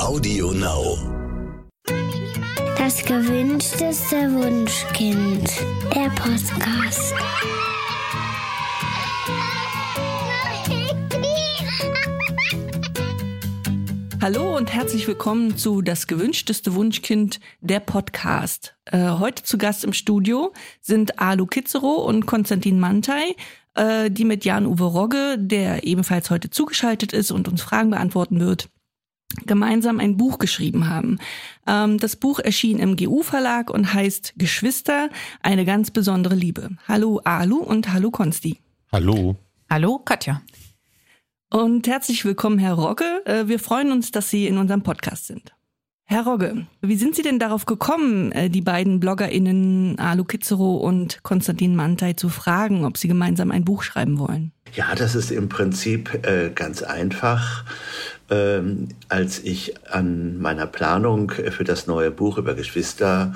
Audio Now. Das gewünschteste Wunschkind. Der Podcast. Hallo und herzlich willkommen zu Das gewünschteste Wunschkind, der Podcast. Äh, heute zu Gast im Studio sind Alu Kitzero und Konstantin Mantei, äh, die mit Jan-Uwe Rogge, der ebenfalls heute zugeschaltet ist und uns Fragen beantworten wird, gemeinsam ein Buch geschrieben haben. Ähm, das Buch erschien im GU-Verlag und heißt Geschwister, eine ganz besondere Liebe. Hallo Alu und hallo Konsti. Hallo. Hallo, Katja. Und herzlich willkommen, Herr Rogge. Äh, Wir freuen uns, dass Sie in unserem Podcast sind. Herr Rogge, wie sind Sie denn darauf gekommen, äh, die beiden BloggerInnen Alu Kitzero und Konstantin Mantei zu fragen, ob sie gemeinsam ein Buch schreiben wollen? Ja, das ist im Prinzip äh, ganz einfach. Ähm, als ich an meiner Planung für das neue Buch über Geschwister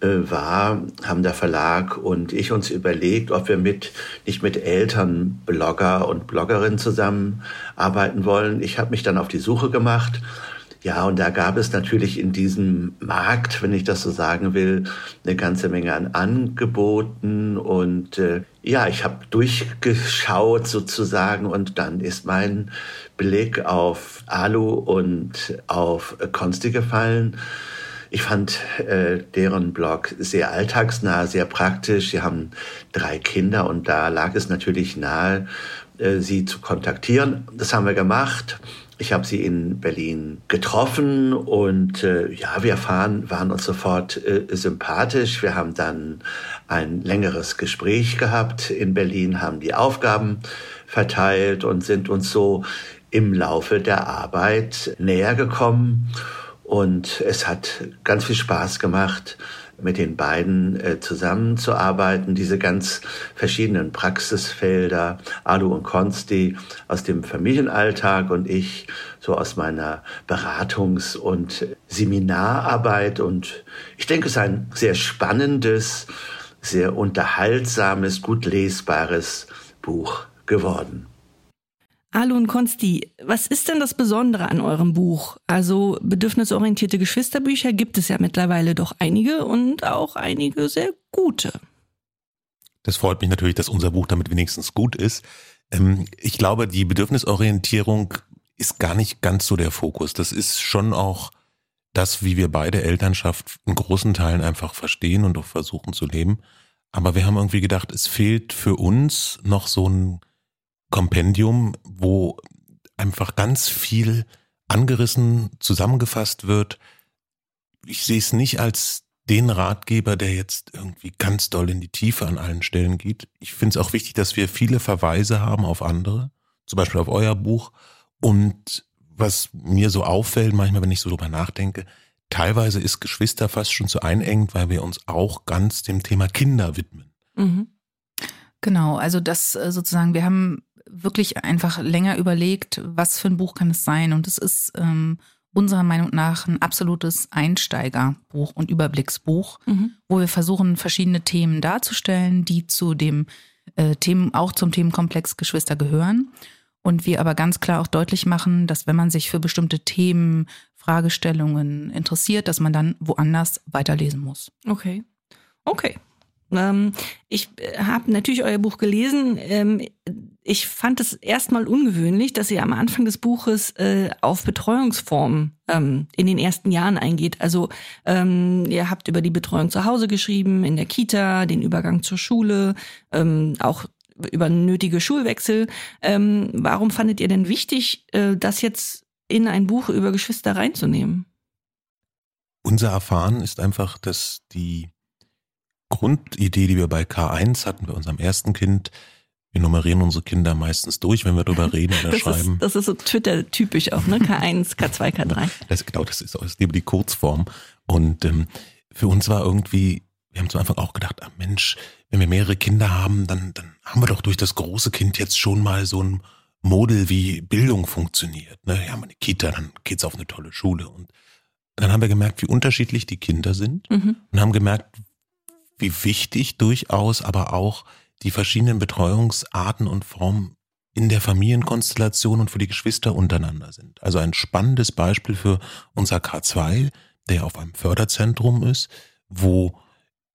äh, war, haben der Verlag und ich uns überlegt, ob wir mit nicht mit Eltern, Blogger und Bloggerinnen zusammenarbeiten wollen. Ich habe mich dann auf die Suche gemacht. Ja, und da gab es natürlich in diesem Markt, wenn ich das so sagen will, eine ganze Menge an Angeboten. Und äh, ja, ich habe durchgeschaut sozusagen und dann ist mein Blick auf Alu und auf Konsti gefallen. Ich fand äh, deren Blog sehr alltagsnah, sehr praktisch. Sie haben drei Kinder und da lag es natürlich nahe, äh, sie zu kontaktieren. Das haben wir gemacht. Ich habe sie in Berlin getroffen und äh, ja, wir fahren, waren uns sofort äh, sympathisch. Wir haben dann ein längeres Gespräch gehabt in Berlin, haben die Aufgaben verteilt und sind uns so im Laufe der Arbeit näher gekommen. Und es hat ganz viel Spaß gemacht, mit den beiden äh, zusammenzuarbeiten, diese ganz verschiedenen Praxisfelder, Alu und Konsti aus dem Familienalltag und ich so aus meiner Beratungs- und Seminararbeit. Und ich denke, es ist ein sehr spannendes, sehr unterhaltsames, gut lesbares Buch geworden. Alu und Konsti, was ist denn das Besondere an eurem Buch? Also bedürfnisorientierte Geschwisterbücher gibt es ja mittlerweile doch einige und auch einige sehr gute. Das freut mich natürlich, dass unser Buch damit wenigstens gut ist. Ähm, ich glaube, die Bedürfnisorientierung ist gar nicht ganz so der Fokus. Das ist schon auch das, wie wir beide Elternschaft in großen Teilen einfach verstehen und auch versuchen zu leben. Aber wir haben irgendwie gedacht, es fehlt für uns noch so ein Kompendium, wo einfach ganz viel angerissen, zusammengefasst wird. Ich sehe es nicht als den Ratgeber, der jetzt irgendwie ganz doll in die Tiefe an allen Stellen geht. Ich finde es auch wichtig, dass wir viele Verweise haben auf andere, zum Beispiel auf euer Buch. Und was mir so auffällt, manchmal, wenn ich so drüber nachdenke, teilweise ist Geschwister fast schon zu einengt, weil wir uns auch ganz dem Thema Kinder widmen. Mhm. Genau, also das äh, sozusagen, wir haben wirklich einfach länger überlegt, was für ein Buch kann es sein. Und es ist ähm, unserer Meinung nach ein absolutes Einsteigerbuch und Überblicksbuch, Mhm. wo wir versuchen, verschiedene Themen darzustellen, die zu dem äh, Themen, auch zum Themenkomplex Geschwister gehören. Und wir aber ganz klar auch deutlich machen, dass wenn man sich für bestimmte Themen, Fragestellungen interessiert, dass man dann woanders weiterlesen muss. Okay. Okay. Ähm, ich habe natürlich euer Buch gelesen. Ähm, ich fand es erstmal ungewöhnlich, dass ihr am Anfang des Buches äh, auf Betreuungsformen ähm, in den ersten Jahren eingeht. Also ähm, ihr habt über die Betreuung zu Hause geschrieben, in der Kita, den Übergang zur Schule, ähm, auch über nötige Schulwechsel. Ähm, warum fandet ihr denn wichtig, äh, das jetzt in ein Buch über Geschwister reinzunehmen? Unser Erfahren ist einfach, dass die Grundidee, die wir bei K1 hatten, bei unserem ersten Kind, wir nummerieren unsere Kinder meistens durch, wenn wir darüber reden oder Das schreiben. ist, das ist so Twitter-typisch auch, ne? K1, K2, K3. Das, genau, das ist aus lieber die Kurzform. Und ähm, für uns war irgendwie, wir haben zu Anfang auch gedacht, ah Mensch, wenn wir mehrere Kinder haben, dann, dann haben wir doch durch das große Kind jetzt schon mal so ein Model, wie Bildung funktioniert. Ne? Wir haben eine Kita, dann geht's auf eine tolle Schule. Und dann haben wir gemerkt, wie unterschiedlich die Kinder sind Mhm. und haben gemerkt, wie wichtig durchaus aber auch die verschiedenen Betreuungsarten und Formen in der Familienkonstellation und für die Geschwister untereinander sind. Also ein spannendes Beispiel für unser K2, der auf einem Förderzentrum ist, wo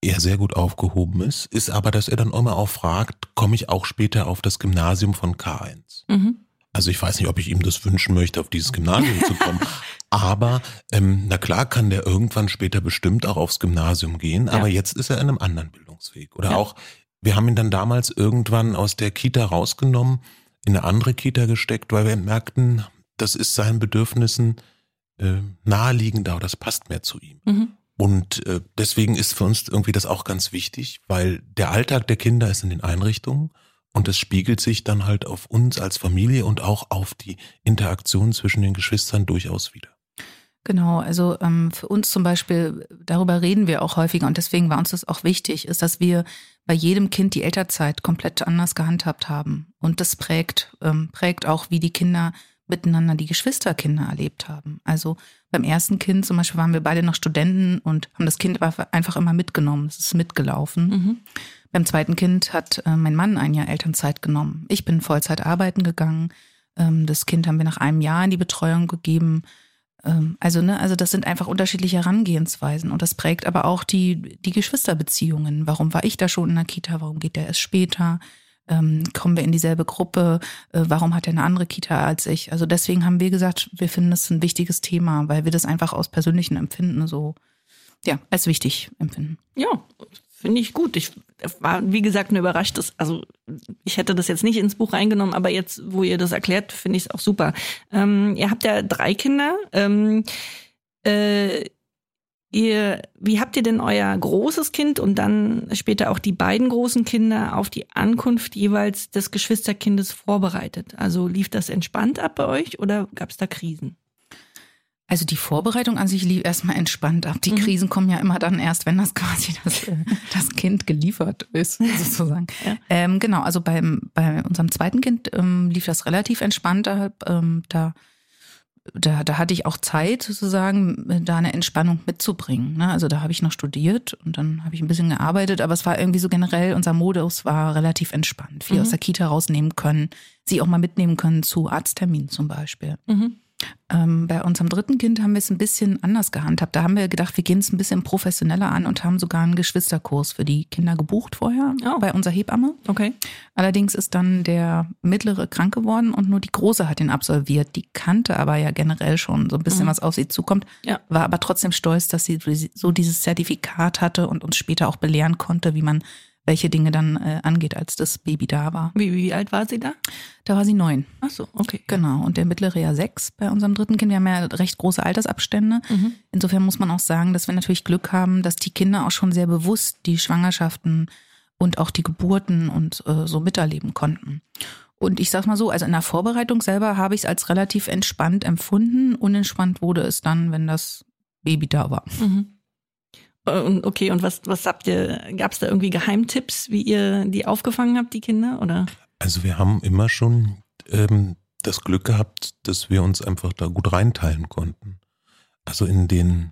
er sehr gut aufgehoben ist, ist aber, dass er dann immer auch fragt, komme ich auch später auf das Gymnasium von K1? Mhm. Also ich weiß nicht, ob ich ihm das wünschen möchte, auf dieses Gymnasium zu kommen. Aber ähm, na klar kann der irgendwann später bestimmt auch aufs Gymnasium gehen, aber ja. jetzt ist er in einem anderen Bildungsweg. Oder ja. auch, wir haben ihn dann damals irgendwann aus der Kita rausgenommen, in eine andere Kita gesteckt, weil wir merkten, das ist seinen Bedürfnissen äh, naheliegender das passt mehr zu ihm. Mhm. Und äh, deswegen ist für uns irgendwie das auch ganz wichtig, weil der Alltag der Kinder ist in den Einrichtungen und es spiegelt sich dann halt auf uns als Familie und auch auf die Interaktion zwischen den Geschwistern durchaus wieder. Genau, also ähm, für uns zum Beispiel, darüber reden wir auch häufiger und deswegen war uns das auch wichtig, ist, dass wir bei jedem Kind die Elternzeit komplett anders gehandhabt haben. Und das prägt, ähm, prägt auch, wie die Kinder miteinander die Geschwisterkinder erlebt haben. Also beim ersten Kind zum Beispiel waren wir beide noch Studenten und haben das Kind einfach immer mitgenommen. Es ist mitgelaufen. Mhm. Beim zweiten Kind hat äh, mein Mann ein Jahr Elternzeit genommen. Ich bin Vollzeit arbeiten gegangen. Ähm, das Kind haben wir nach einem Jahr in die Betreuung gegeben. Ähm, also, ne, also das sind einfach unterschiedliche Herangehensweisen und das prägt aber auch die, die Geschwisterbeziehungen. Warum war ich da schon in der Kita? Warum geht der erst später? ähm, kommen wir in dieselbe Gruppe, äh, warum hat er eine andere Kita als ich? Also deswegen haben wir gesagt, wir finden das ein wichtiges Thema, weil wir das einfach aus persönlichen Empfinden so, ja, als wichtig empfinden. Ja, finde ich gut. Ich war, wie gesagt, nur überrascht. Dass, also ich hätte das jetzt nicht ins Buch reingenommen, aber jetzt, wo ihr das erklärt, finde ich es auch super. Ähm, ihr habt ja drei Kinder. Ähm, äh, Ihr, wie habt ihr denn euer großes Kind und dann später auch die beiden großen Kinder auf die Ankunft jeweils des Geschwisterkindes vorbereitet? Also lief das entspannt ab bei euch oder gab es da Krisen? Also die Vorbereitung an sich lief erstmal entspannt ab. Die mhm. Krisen kommen ja immer dann erst, wenn das quasi das, das Kind geliefert ist, sozusagen. Ja. Ähm, genau, also beim, bei unserem zweiten Kind ähm, lief das relativ entspannt ab. Ähm, da da, da hatte ich auch Zeit, sozusagen, da eine Entspannung mitzubringen. Ne? Also da habe ich noch studiert und dann habe ich ein bisschen gearbeitet, aber es war irgendwie so generell, unser Modus war relativ entspannt. Viel mhm. aus der Kita rausnehmen können, sie auch mal mitnehmen können zu Arztterminen zum Beispiel. Mhm. Ähm, bei unserem dritten Kind haben wir es ein bisschen anders gehandhabt. Da haben wir gedacht, wir gehen es ein bisschen professioneller an und haben sogar einen Geschwisterkurs für die Kinder gebucht vorher oh. bei unserer Hebamme. Okay. Allerdings ist dann der mittlere krank geworden und nur die große hat ihn absolviert. Die kannte aber ja generell schon so ein bisschen, mhm. was auf sie zukommt, ja. war aber trotzdem stolz, dass sie so dieses Zertifikat hatte und uns später auch belehren konnte, wie man welche Dinge dann äh, angeht, als das Baby da war. Wie, wie alt war sie da? Da war sie neun. Ach so, okay. Genau. Und der mittlere ja sechs bei unserem dritten Kind. Wir haben ja recht große Altersabstände. Mhm. Insofern muss man auch sagen, dass wir natürlich Glück haben, dass die Kinder auch schon sehr bewusst die Schwangerschaften und auch die Geburten und äh, so miterleben konnten. Und ich sag mal so, also in der Vorbereitung selber habe ich es als relativ entspannt empfunden. Unentspannt wurde es dann, wenn das Baby da war. Mhm. Und okay, und was, was habt ihr, gab es da irgendwie Geheimtipps, wie ihr die aufgefangen habt, die Kinder? Oder? Also wir haben immer schon ähm, das Glück gehabt, dass wir uns einfach da gut reinteilen konnten. Also in den,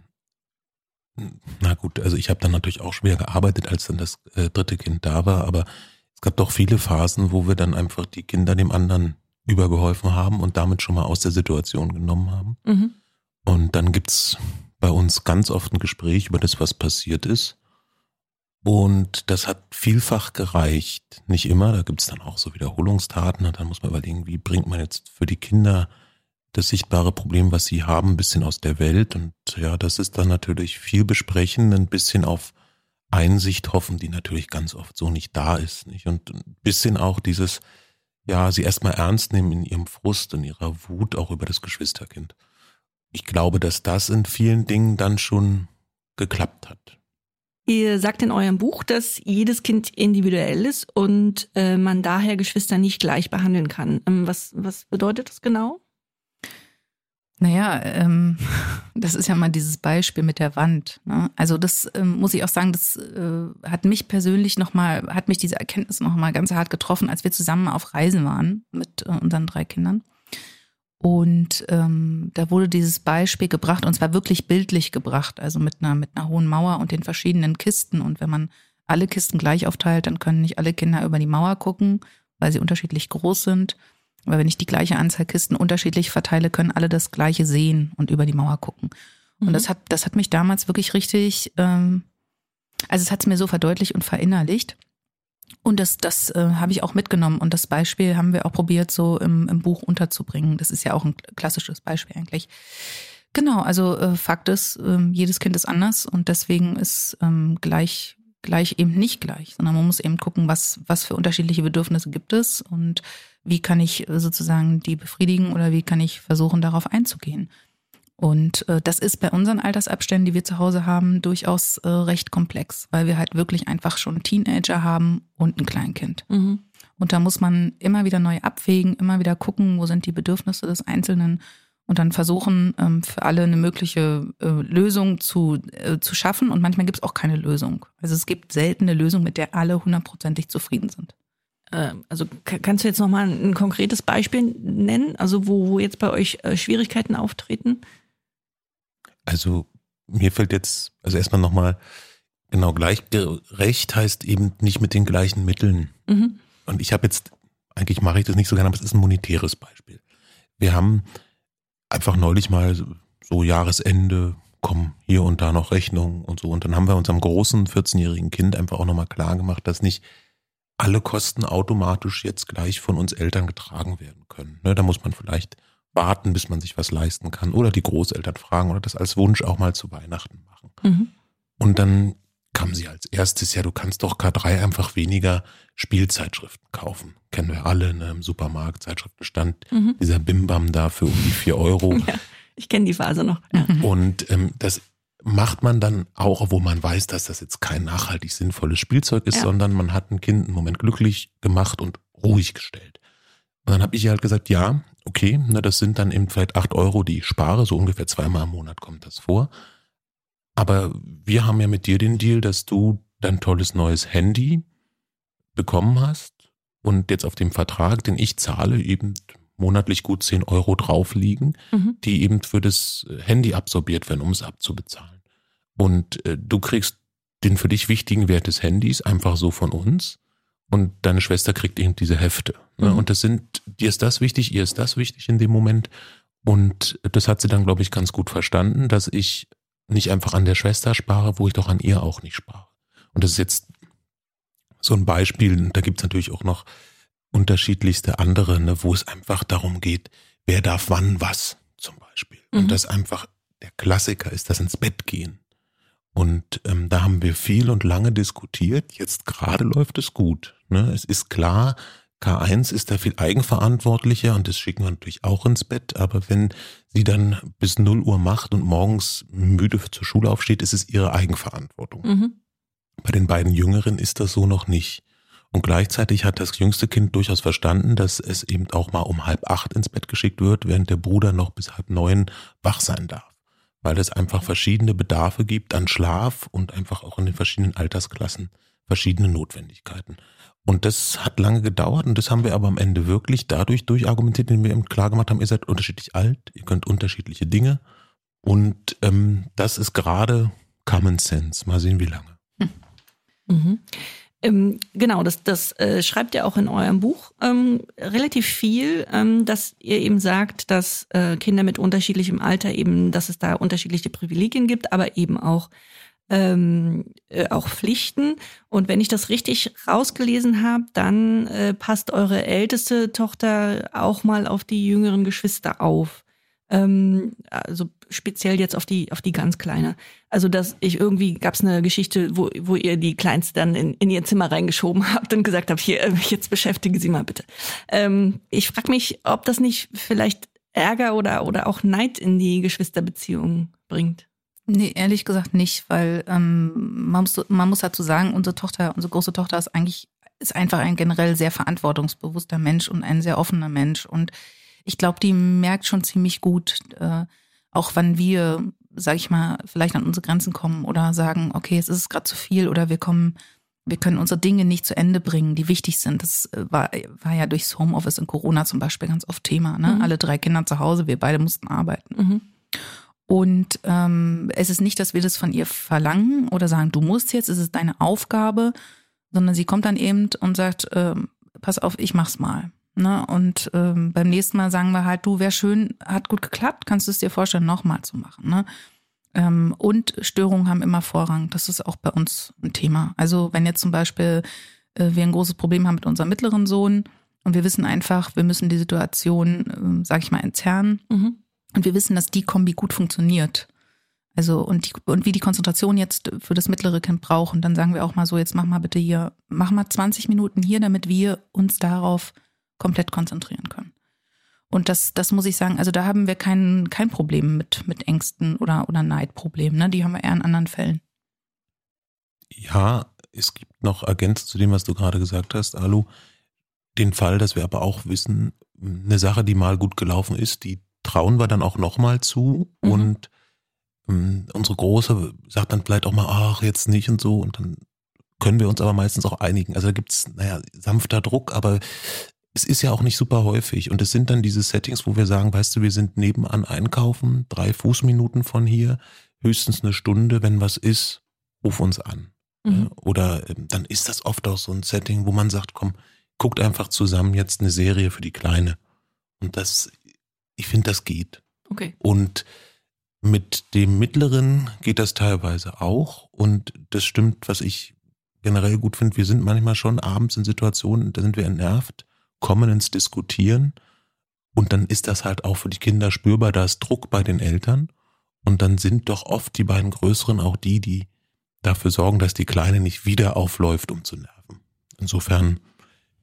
na gut, also ich habe dann natürlich auch schwer gearbeitet, als dann das äh, dritte Kind da war, aber es gab doch viele Phasen, wo wir dann einfach die Kinder dem anderen übergeholfen haben und damit schon mal aus der Situation genommen haben. Mhm. Und dann gibt's bei uns ganz oft ein Gespräch über das, was passiert ist. Und das hat vielfach gereicht. Nicht immer, da gibt es dann auch so Wiederholungstaten. Und dann muss man überlegen, wie bringt man jetzt für die Kinder das sichtbare Problem, was sie haben, ein bisschen aus der Welt. Und ja, das ist dann natürlich viel besprechen, ein bisschen auf Einsicht hoffen, die natürlich ganz oft so nicht da ist. Nicht? Und ein bisschen auch dieses, ja, sie erstmal ernst nehmen in ihrem Frust, in ihrer Wut auch über das Geschwisterkind ich glaube, dass das in vielen Dingen dann schon geklappt hat. Ihr sagt in eurem Buch, dass jedes Kind individuell ist und äh, man daher Geschwister nicht gleich behandeln kann. Ähm, was, was bedeutet das genau? Naja, ähm, das ist ja mal dieses Beispiel mit der Wand. Ne? Also das ähm, muss ich auch sagen, das äh, hat mich persönlich nochmal, hat mich diese Erkenntnis nochmal ganz hart getroffen, als wir zusammen auf Reisen waren mit äh, unseren drei Kindern. Und ähm, da wurde dieses Beispiel gebracht, und zwar wirklich bildlich gebracht, also mit einer, mit einer hohen Mauer und den verschiedenen Kisten. Und wenn man alle Kisten gleich aufteilt, dann können nicht alle Kinder über die Mauer gucken, weil sie unterschiedlich groß sind. Weil wenn ich die gleiche Anzahl Kisten unterschiedlich verteile, können alle das gleiche sehen und über die Mauer gucken. Und Mhm. das hat, das hat mich damals wirklich richtig, ähm, also es hat es mir so verdeutlicht und verinnerlicht. Und das, das äh, habe ich auch mitgenommen. Und das Beispiel haben wir auch probiert, so im, im Buch unterzubringen. Das ist ja auch ein klassisches Beispiel eigentlich. Genau, also äh, Fakt ist, ähm, jedes Kind ist anders und deswegen ist ähm, gleich, gleich eben nicht gleich, sondern man muss eben gucken, was, was für unterschiedliche Bedürfnisse gibt es und wie kann ich äh, sozusagen die befriedigen oder wie kann ich versuchen, darauf einzugehen. Und äh, das ist bei unseren Altersabständen, die wir zu Hause haben, durchaus äh, recht komplex, weil wir halt wirklich einfach schon Teenager haben und ein Kleinkind. Mhm. Und da muss man immer wieder neu abwägen, immer wieder gucken, wo sind die Bedürfnisse des Einzelnen und dann versuchen, ähm, für alle eine mögliche äh, Lösung zu, äh, zu schaffen. Und manchmal gibt es auch keine Lösung. Also es gibt selten eine Lösung, mit der alle hundertprozentig zufrieden sind. Äh, Also ka- kannst du jetzt nochmal ein konkretes Beispiel nennen, also wo, wo jetzt bei euch äh, Schwierigkeiten auftreten? Also mir fällt jetzt, also erstmal nochmal, genau, gleichgerecht heißt eben nicht mit den gleichen Mitteln. Mhm. Und ich habe jetzt, eigentlich mache ich das nicht so gerne, aber es ist ein monetäres Beispiel. Wir haben einfach neulich mal so- Jahresende, kommen hier und da noch Rechnungen und so. Und dann haben wir unserem großen 14-jährigen Kind einfach auch nochmal klar gemacht, dass nicht alle Kosten automatisch jetzt gleich von uns Eltern getragen werden können. Ne, da muss man vielleicht warten, bis man sich was leisten kann oder die Großeltern fragen oder das als Wunsch auch mal zu Weihnachten machen. Mhm. Und dann kam sie als erstes, ja, du kannst doch K3 einfach weniger Spielzeitschriften kaufen. Kennen wir alle, ne, im Supermarkt, Zeitschriftenstand, Mhm. dieser Bimbam da für um die vier Euro. Ja, ich kenne die Phase noch. Ja. Und ähm, das macht man dann auch, obwohl man weiß, dass das jetzt kein nachhaltig sinnvolles Spielzeug ist, Ja. sondern man hat ein Kind einen Moment glücklich gemacht und ruhig gestellt. Und dann habe ich ihr halt gesagt, ja, okay, ne, das sind dann eben vielleicht acht Euro, die ich spare, so ungefähr zweimal im Monat kommt das vor. Aber wir haben ja mit dir den Deal, dass du dein tolles neues Handy bekommen hast und jetzt auf dem Vertrag, den ich zahle, eben monatlich gut 10 Euro drauf liegen, Mhm. die eben für das Handy absorbiert werden, um es abzubezahlen. Und äh, du kriegst den für dich wichtigen Wert des Handys einfach so von uns und deine Schwester kriegt eben diese Hefte. Ne? Mhm. Und das sind, dir ist das wichtig, ihr ist das wichtig in dem Moment. Und das hat sie dann, glaube ich, ganz gut verstanden, dass ich nicht einfach an der Schwester spare, wo ich doch an ihr auch nicht spare. Und das ist jetzt so ein Beispiel, da gibt es natürlich auch noch unterschiedlichste andere, ne, wo es einfach darum geht, wer darf wann was zum Beispiel. Mhm. Und das einfach der Klassiker ist das ins Bett gehen. Und ähm, da haben wir viel und lange diskutiert. Jetzt gerade läuft es gut. Ne? Es ist klar, K1 ist da viel eigenverantwortlicher und das schicken wir natürlich auch ins Bett. Aber wenn sie dann bis 0 Uhr macht und morgens müde zur Schule aufsteht, ist es ihre Eigenverantwortung. Mhm. Bei den beiden Jüngeren ist das so noch nicht. Und gleichzeitig hat das jüngste Kind durchaus verstanden, dass es eben auch mal um halb acht ins Bett geschickt wird, während der Bruder noch bis halb neun wach sein darf. Weil es einfach verschiedene Bedarfe gibt an Schlaf und einfach auch in den verschiedenen Altersklassen verschiedene Notwendigkeiten. Und das hat lange gedauert und das haben wir aber am Ende wirklich dadurch durchargumentiert, indem wir eben klar gemacht haben, ihr seid unterschiedlich alt, ihr könnt unterschiedliche Dinge und ähm, das ist gerade Common Sense. Mal sehen, wie lange. Mhm. Ähm, genau, das, das äh, schreibt ihr auch in eurem Buch ähm, relativ viel, ähm, dass ihr eben sagt, dass äh, Kinder mit unterschiedlichem Alter eben, dass es da unterschiedliche Privilegien gibt, aber eben auch ähm, äh, auch Pflichten. Und wenn ich das richtig rausgelesen habe, dann äh, passt eure älteste Tochter auch mal auf die jüngeren Geschwister auf. Ähm, also speziell jetzt auf die auf die ganz kleine. Also dass ich irgendwie gab es eine Geschichte, wo wo ihr die Kleinste dann in, in ihr Zimmer reingeschoben habt und gesagt habt, hier äh, jetzt beschäftige sie mal bitte. Ähm, ich frage mich, ob das nicht vielleicht Ärger oder oder auch Neid in die Geschwisterbeziehungen bringt. Nee, ehrlich gesagt nicht, weil ähm, man, muss, man muss dazu sagen, unsere Tochter, unsere große Tochter ist eigentlich, ist einfach ein generell sehr verantwortungsbewusster Mensch und ein sehr offener Mensch. Und ich glaube, die merkt schon ziemlich gut, äh, auch wann wir, sag ich mal, vielleicht an unsere Grenzen kommen oder sagen, okay, es ist gerade zu viel oder wir kommen, wir können unsere Dinge nicht zu Ende bringen, die wichtig sind. Das äh, war, war ja durchs Homeoffice in Corona zum Beispiel ganz oft Thema. Ne? Mhm. Alle drei Kinder zu Hause, wir beide mussten arbeiten. Mhm. Und ähm, es ist nicht, dass wir das von ihr verlangen oder sagen, du musst jetzt, es ist deine Aufgabe, sondern sie kommt dann eben und sagt, ähm, pass auf, ich mach's mal. Ne? Und ähm, beim nächsten Mal sagen wir halt, du, wäre schön, hat gut geklappt, kannst du es dir vorstellen, nochmal zu machen. Ne? Ähm, und Störungen haben immer Vorrang. Das ist auch bei uns ein Thema. Also wenn jetzt zum Beispiel äh, wir ein großes Problem haben mit unserem mittleren Sohn und wir wissen einfach, wir müssen die Situation, äh, sag ich mal, entzerren. Mhm. Und wir wissen, dass die Kombi gut funktioniert. Also und, die, und wie die Konzentration jetzt für das mittlere Kind braucht. Und dann sagen wir auch mal so, jetzt mach mal bitte hier, mach mal 20 Minuten hier, damit wir uns darauf komplett konzentrieren können. Und das, das muss ich sagen, also da haben wir kein, kein Problem mit, mit Ängsten oder, oder Neidproblemen. Ne? Die haben wir eher in anderen Fällen. Ja, es gibt noch ergänzend zu dem, was du gerade gesagt hast, Alu, den Fall, dass wir aber auch wissen, eine Sache, die mal gut gelaufen ist, die trauen wir dann auch nochmal zu mhm. und ähm, unsere Große sagt dann vielleicht auch mal, ach, jetzt nicht und so und dann können wir uns aber meistens auch einigen. Also da gibt's, naja, sanfter Druck, aber es ist ja auch nicht super häufig. Und es sind dann diese Settings, wo wir sagen, weißt du, wir sind nebenan einkaufen, drei Fußminuten von hier, höchstens eine Stunde, wenn was ist, ruf uns an. Mhm. Oder ähm, dann ist das oft auch so ein Setting, wo man sagt, komm, guckt einfach zusammen jetzt eine Serie für die Kleine. Und das, ich finde, das geht. Okay. Und mit dem Mittleren geht das teilweise auch. Und das stimmt, was ich generell gut finde. Wir sind manchmal schon abends in Situationen, da sind wir entnervt, kommen ins Diskutieren. Und dann ist das halt auch für die Kinder spürbar, da ist Druck bei den Eltern. Und dann sind doch oft die beiden Größeren auch die, die dafür sorgen, dass die Kleine nicht wieder aufläuft, um zu nerven. Insofern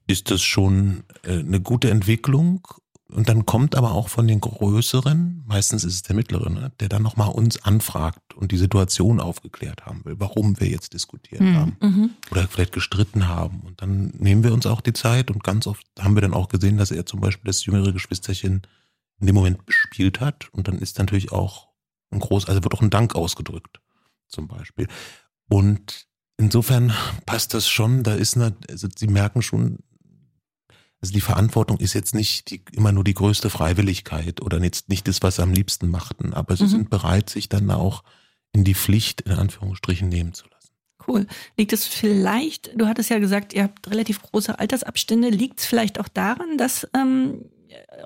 ist das schon äh, eine gute Entwicklung. Und dann kommt aber auch von den Größeren, meistens ist es der Mittlere, ne, der dann nochmal uns anfragt und die Situation aufgeklärt haben will, warum wir jetzt diskutiert mhm. haben oder vielleicht gestritten haben. Und dann nehmen wir uns auch die Zeit und ganz oft haben wir dann auch gesehen, dass er zum Beispiel das jüngere Geschwisterchen in dem Moment bespielt hat. Und dann ist natürlich auch ein groß, also wird auch ein Dank ausgedrückt, zum Beispiel. Und insofern passt das schon, da ist eine, also sie merken schon, also die Verantwortung ist jetzt nicht die, immer nur die größte Freiwilligkeit oder jetzt nicht das, was sie am liebsten machten, aber sie mhm. sind bereit, sich dann auch in die Pflicht in Anführungsstrichen nehmen zu lassen. Cool. Liegt es vielleicht, du hattest ja gesagt, ihr habt relativ große Altersabstände, liegt es vielleicht auch daran, dass ähm,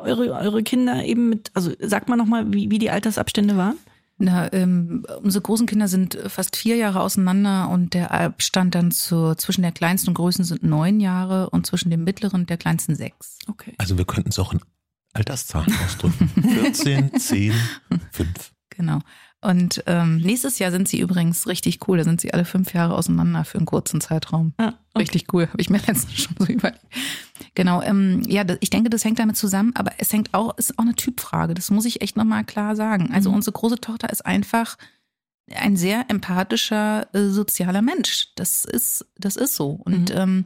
eure, eure Kinder eben mit, also sag mal nochmal, wie, wie die Altersabstände waren? Na, ähm, unsere großen Kinder sind fast vier Jahre auseinander und der Abstand dann zu, zwischen der kleinsten und größten sind neun Jahre und zwischen dem mittleren und der kleinsten sechs. Okay. Also wir könnten es auch in Alterszahlen ausdrücken. 14, 10, 5. Genau. Und ähm, nächstes Jahr sind sie übrigens richtig cool. Da sind sie alle fünf Jahre auseinander für einen kurzen Zeitraum. Ah, okay. Richtig cool. Habe ich mir letztens schon so überlegt. Genau. Ähm, ja, ich denke, das hängt damit zusammen, aber es hängt auch, ist auch eine Typfrage. Das muss ich echt nochmal klar sagen. Also mhm. unsere große Tochter ist einfach ein sehr empathischer, äh, sozialer Mensch. Das ist, das ist so. Und mhm. ähm,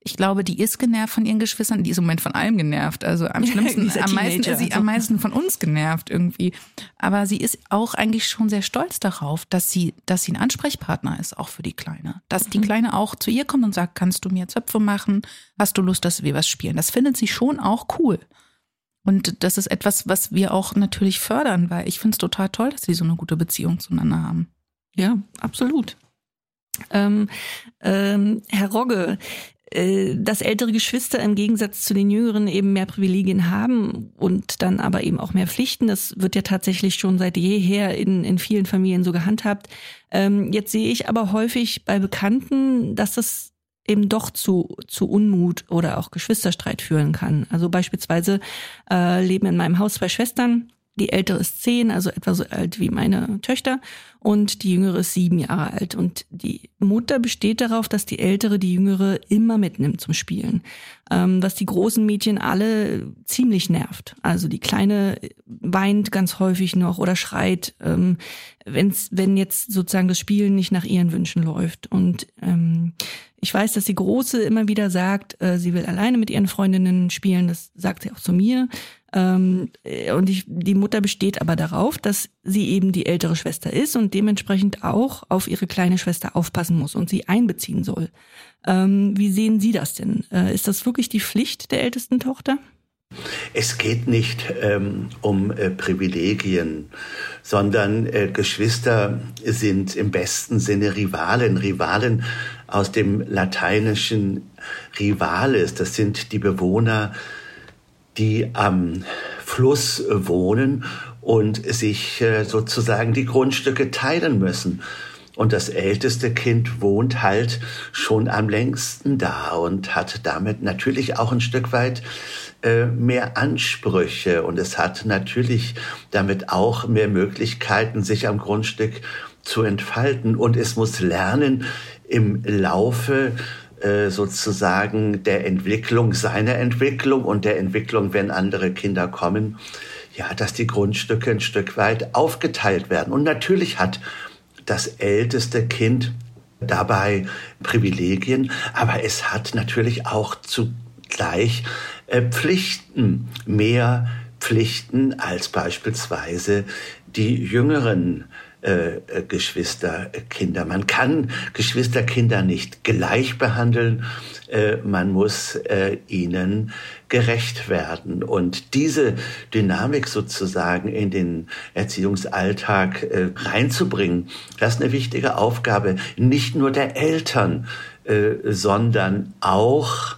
ich glaube, die ist genervt von ihren Geschwistern, die ist im Moment von allem genervt. Also am schlimmsten, am meisten ist sie also. am meisten von uns genervt irgendwie. Aber sie ist auch eigentlich schon sehr stolz darauf, dass sie, dass sie ein Ansprechpartner ist, auch für die Kleine. Dass die mhm. Kleine auch zu ihr kommt und sagt, kannst du mir Zöpfe machen? Hast du Lust, dass wir was spielen? Das findet sie schon auch cool. Und das ist etwas, was wir auch natürlich fördern, weil ich finde es total toll, dass sie so eine gute Beziehung zueinander haben. Ja, absolut. Ähm, ähm, Herr Rogge, dass ältere Geschwister im Gegensatz zu den Jüngeren eben mehr Privilegien haben und dann aber eben auch mehr Pflichten. Das wird ja tatsächlich schon seit jeher in, in vielen Familien so gehandhabt. Ähm, jetzt sehe ich aber häufig bei Bekannten, dass das eben doch zu, zu Unmut oder auch Geschwisterstreit führen kann. Also beispielsweise äh, leben in meinem Haus zwei Schwestern die ältere ist zehn, also etwa so alt wie meine Töchter, und die jüngere ist sieben Jahre alt. Und die Mutter besteht darauf, dass die ältere die jüngere immer mitnimmt zum Spielen, ähm, was die großen Mädchen alle ziemlich nervt. Also die kleine weint ganz häufig noch oder schreit, ähm, wenn's, wenn jetzt sozusagen das Spielen nicht nach ihren Wünschen läuft. Und ähm, ich weiß, dass die Große immer wieder sagt, äh, sie will alleine mit ihren Freundinnen spielen. Das sagt sie auch zu mir. Ähm, äh, und ich, die Mutter besteht aber darauf, dass sie eben die ältere Schwester ist und dementsprechend auch auf ihre kleine Schwester aufpassen muss und sie einbeziehen soll. Ähm, wie sehen Sie das denn? Äh, ist das wirklich die Pflicht der ältesten Tochter? Es geht nicht ähm, um äh, Privilegien, sondern äh, Geschwister sind im besten Sinne Rivalen. Rivalen aus dem lateinischen Rivales, das sind die Bewohner die am Fluss wohnen und sich äh, sozusagen die Grundstücke teilen müssen. Und das älteste Kind wohnt halt schon am längsten da und hat damit natürlich auch ein Stück weit äh, mehr Ansprüche und es hat natürlich damit auch mehr Möglichkeiten, sich am Grundstück zu entfalten und es muss lernen im Laufe äh, sozusagen der Entwicklung, seiner Entwicklung und der Entwicklung, wenn andere Kinder kommen, ja, dass die Grundstücke ein Stück weit aufgeteilt werden. Und natürlich hat das älteste Kind dabei Privilegien, aber es hat natürlich auch zugleich äh, Pflichten, mehr Pflichten als beispielsweise die jüngeren äh, äh, Geschwisterkinder. Man kann Geschwisterkinder nicht gleich behandeln, äh, man muss äh, ihnen gerecht werden. Und diese Dynamik sozusagen in den Erziehungsalltag äh, reinzubringen, das ist eine wichtige Aufgabe, nicht nur der Eltern, äh, sondern auch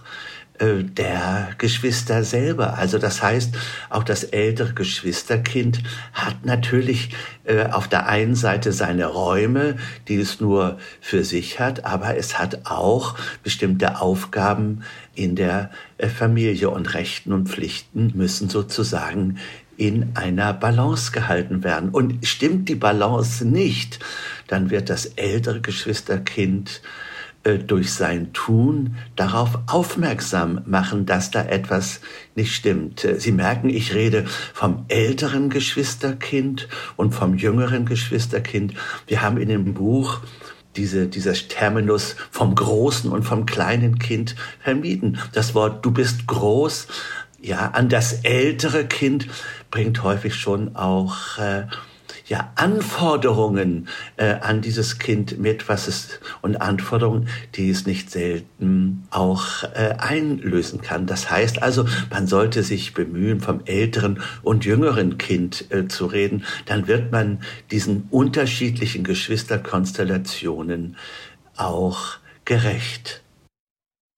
äh, der Geschwister selber. Also das heißt, auch das ältere Geschwisterkind hat natürlich äh, auf der einen Seite seine Räume, die es nur für sich hat, aber es hat auch bestimmte Aufgaben in der äh, Familie und Rechten und Pflichten müssen sozusagen in einer Balance gehalten werden. Und stimmt die Balance nicht, dann wird das ältere Geschwisterkind äh, durch sein Tun darauf aufmerksam machen, dass da etwas nicht stimmt. Sie merken, ich rede vom älteren Geschwisterkind und vom jüngeren Geschwisterkind. Wir haben in dem Buch diese, dieser Terminus vom großen und vom kleinen Kind vermieden. Das Wort du bist groß, ja, an das ältere Kind bringt häufig schon auch äh, ja Anforderungen äh, an dieses Kind mit, was es und Anforderungen, die es nicht selten auch äh, einlösen kann. Das heißt also, man sollte sich bemühen, vom älteren und jüngeren Kind äh, zu reden. Dann wird man diesen unterschiedlichen Geschwisterkonstellationen auch gerecht.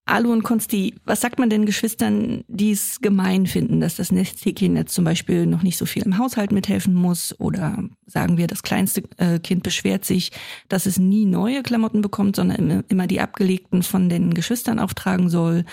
Alu und Konsti, was sagt man den Geschwistern, die es gemein finden, dass das Nesthäkchen jetzt zum Beispiel noch nicht so viel im Haushalt mithelfen muss? Oder sagen wir, das kleinste äh, Kind beschwert sich, dass es nie neue Klamotten bekommt, sondern immer die abgelegten von den Geschwistern auftragen soll?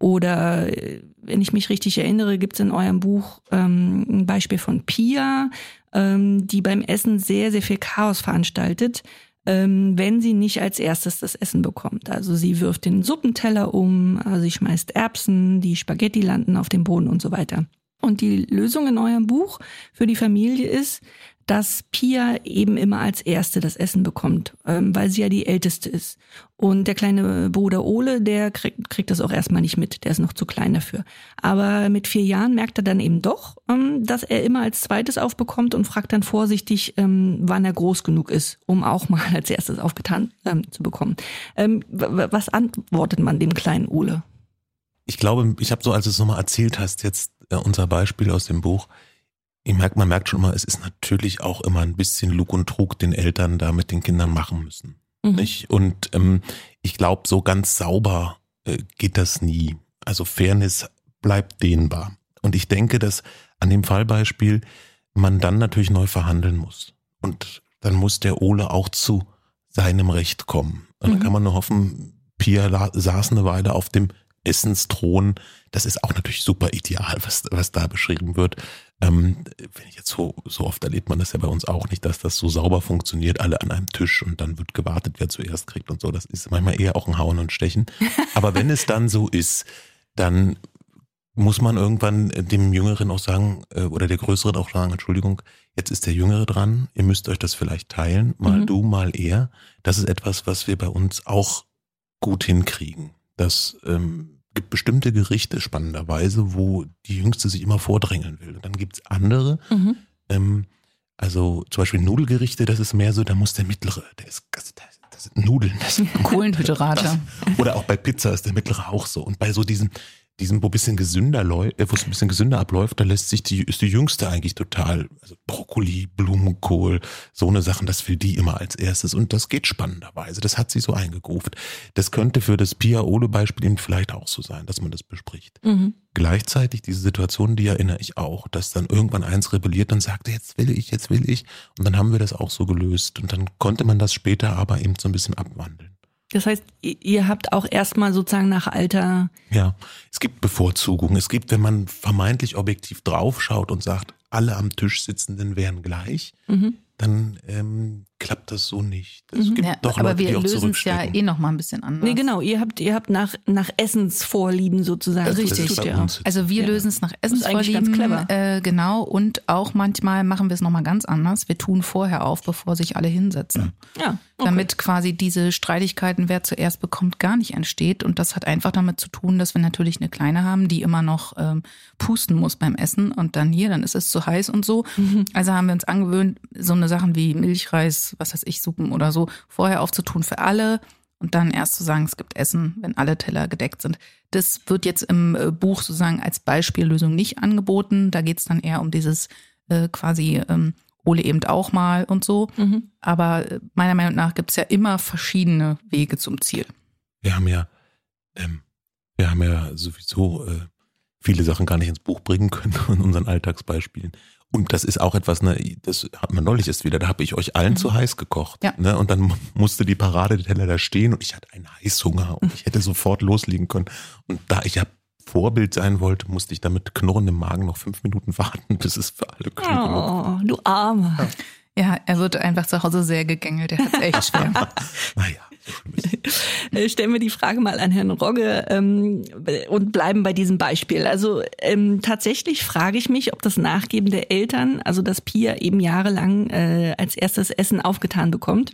Oder äh, wenn ich mich richtig erinnere, gibt es in eurem Buch ähm, ein Beispiel von Pia, ähm, die beim Essen sehr, sehr viel Chaos veranstaltet wenn sie nicht als erstes das Essen bekommt. Also sie wirft den Suppenteller um, also sie schmeißt Erbsen, die Spaghetti landen auf dem Boden und so weiter. Und die Lösung in eurem Buch für die Familie ist, dass Pia eben immer als Erste das Essen bekommt, ähm, weil sie ja die Älteste ist. Und der kleine Bruder Ole, der kriegt, kriegt das auch erstmal nicht mit, der ist noch zu klein dafür. Aber mit vier Jahren merkt er dann eben doch, ähm, dass er immer als Zweites aufbekommt und fragt dann vorsichtig, ähm, wann er groß genug ist, um auch mal als erstes aufgetan ähm, zu bekommen. Ähm, was antwortet man dem kleinen Ole? Ich glaube, ich habe so, als du es nochmal erzählt hast, jetzt äh, unser Beispiel aus dem Buch, ich merke, man merkt schon immer, es ist natürlich auch immer ein bisschen Lug und Trug, den Eltern da mit den Kindern machen müssen. Mhm. Nicht? Und ähm, ich glaube, so ganz sauber äh, geht das nie. Also Fairness bleibt dehnbar. Und ich denke, dass an dem Fallbeispiel man dann natürlich neu verhandeln muss. Und dann muss der Ole auch zu seinem Recht kommen. Und mhm. dann kann man nur hoffen, Pia saß eine Weile auf dem Essensthron. Das ist auch natürlich super ideal, was, was da beschrieben wird. Ähm, wenn ich jetzt so, so oft erlebt man das ja bei uns auch nicht, dass das so sauber funktioniert, alle an einem Tisch und dann wird gewartet, wer zuerst kriegt und so. Das ist manchmal eher auch ein Hauen und Stechen. Aber wenn es dann so ist, dann muss man irgendwann dem Jüngeren auch sagen, äh, oder der Größeren auch sagen, Entschuldigung, jetzt ist der Jüngere dran, ihr müsst euch das vielleicht teilen, mal mhm. du, mal er. Das ist etwas, was wir bei uns auch gut hinkriegen. Das ähm, gibt bestimmte Gerichte spannenderweise, wo die Jüngste sich immer vordrängeln will. Und dann gibt's andere, mhm. ähm, also zum Beispiel Nudelgerichte, das ist mehr so, da muss der Mittlere, der ist, das, das sind Nudeln. Das Kohlenhydrate. oder auch bei Pizza ist der Mittlere auch so. Und bei so diesen diesem, wo bisschen gesünder läuft, äh, wo es ein bisschen gesünder abläuft, da lässt sich die, ist die jüngste eigentlich total, also Brokkoli, Blumenkohl, so eine Sachen, das will die immer als erstes und das geht spannenderweise. Das hat sie so eingegruft. Das könnte für das Pia-Ole-Beispiel eben vielleicht auch so sein, dass man das bespricht. Mhm. Gleichzeitig diese Situation, die erinnere ich auch, dass dann irgendwann eins rebelliert und sagte, jetzt will ich, jetzt will ich. Und dann haben wir das auch so gelöst. Und dann konnte man das später aber eben so ein bisschen abwandeln. Das heißt, ihr habt auch erstmal sozusagen nach Alter. Ja, es gibt Bevorzugungen. Es gibt, wenn man vermeintlich objektiv draufschaut und sagt, alle am Tisch sitzenden wären gleich, mhm. Dann ähm, klappt das so nicht. Es mhm. gibt ja, doch aber Leute, wir lösen es ja eh noch mal ein bisschen anders. Nee, genau. Ihr habt, ihr habt nach, nach Essensvorlieben sozusagen. Das Richtig. Ja. Also wir ja. lösen es nach Essensvorlieben. Das ist ganz clever. Äh, genau. Und auch manchmal machen wir es noch mal ganz anders. Wir tun vorher auf, bevor sich alle hinsetzen. Ja. Okay. Damit quasi diese Streitigkeiten, wer zuerst bekommt, gar nicht entsteht. Und das hat einfach damit zu tun, dass wir natürlich eine Kleine haben, die immer noch ähm, pusten muss beim Essen. Und dann hier, dann ist es zu heiß und so. Mhm. Also haben wir uns angewöhnt, so eine Sachen wie Milchreis was weiß ich, Suppen oder so, vorher aufzutun für alle und dann erst zu sagen, es gibt Essen, wenn alle Teller gedeckt sind. Das wird jetzt im äh, Buch sozusagen als Beispiellösung nicht angeboten. Da geht es dann eher um dieses äh, quasi ähm, Ole eben auch mal und so. Mhm. Aber äh, meiner Meinung nach gibt es ja immer verschiedene Wege zum Ziel. Wir haben ja, ähm, wir haben ja sowieso äh, viele Sachen gar nicht ins Buch bringen können in unseren Alltagsbeispielen. Und das ist auch etwas, ne, das hat man neulich erst wieder, da habe ich euch allen mhm. zu heiß gekocht. Ja. Ne, und dann musste die Paradeteller da stehen und ich hatte einen Heißhunger und ich hätte sofort loslegen können. Und da ich ja Vorbild sein wollte, musste ich damit knurrendem Magen noch fünf Minuten warten, bis es für alle kühl Oh, du Armer. Ja. ja, er wird einfach zu Hause sehr gegängelt, er hat es echt schwer. naja. Äh, stellen wir die Frage mal an Herrn Rogge ähm, und bleiben bei diesem Beispiel. Also ähm, tatsächlich frage ich mich, ob das Nachgeben der Eltern, also dass Pia eben jahrelang äh, als erstes Essen aufgetan bekommt,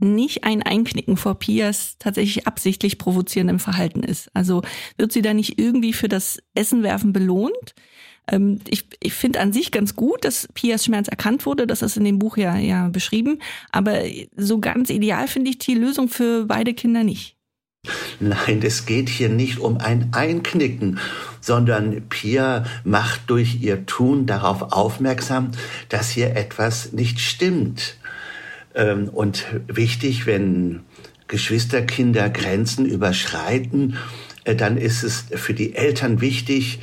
nicht ein Einknicken vor Pias tatsächlich absichtlich provozierendem Verhalten ist. Also wird sie da nicht irgendwie für das Essenwerfen belohnt? Ähm, ich ich finde an sich ganz gut, dass Pias Schmerz erkannt wurde. Das ist in dem Buch ja, ja beschrieben. Aber so ganz ideal finde ich die Lösung für beide Kinder nicht. Nein, es geht hier nicht um ein Einknicken, sondern Pia macht durch ihr Tun darauf aufmerksam, dass hier etwas nicht stimmt. Ähm, und wichtig, wenn Geschwisterkinder Grenzen überschreiten, äh, dann ist es für die Eltern wichtig,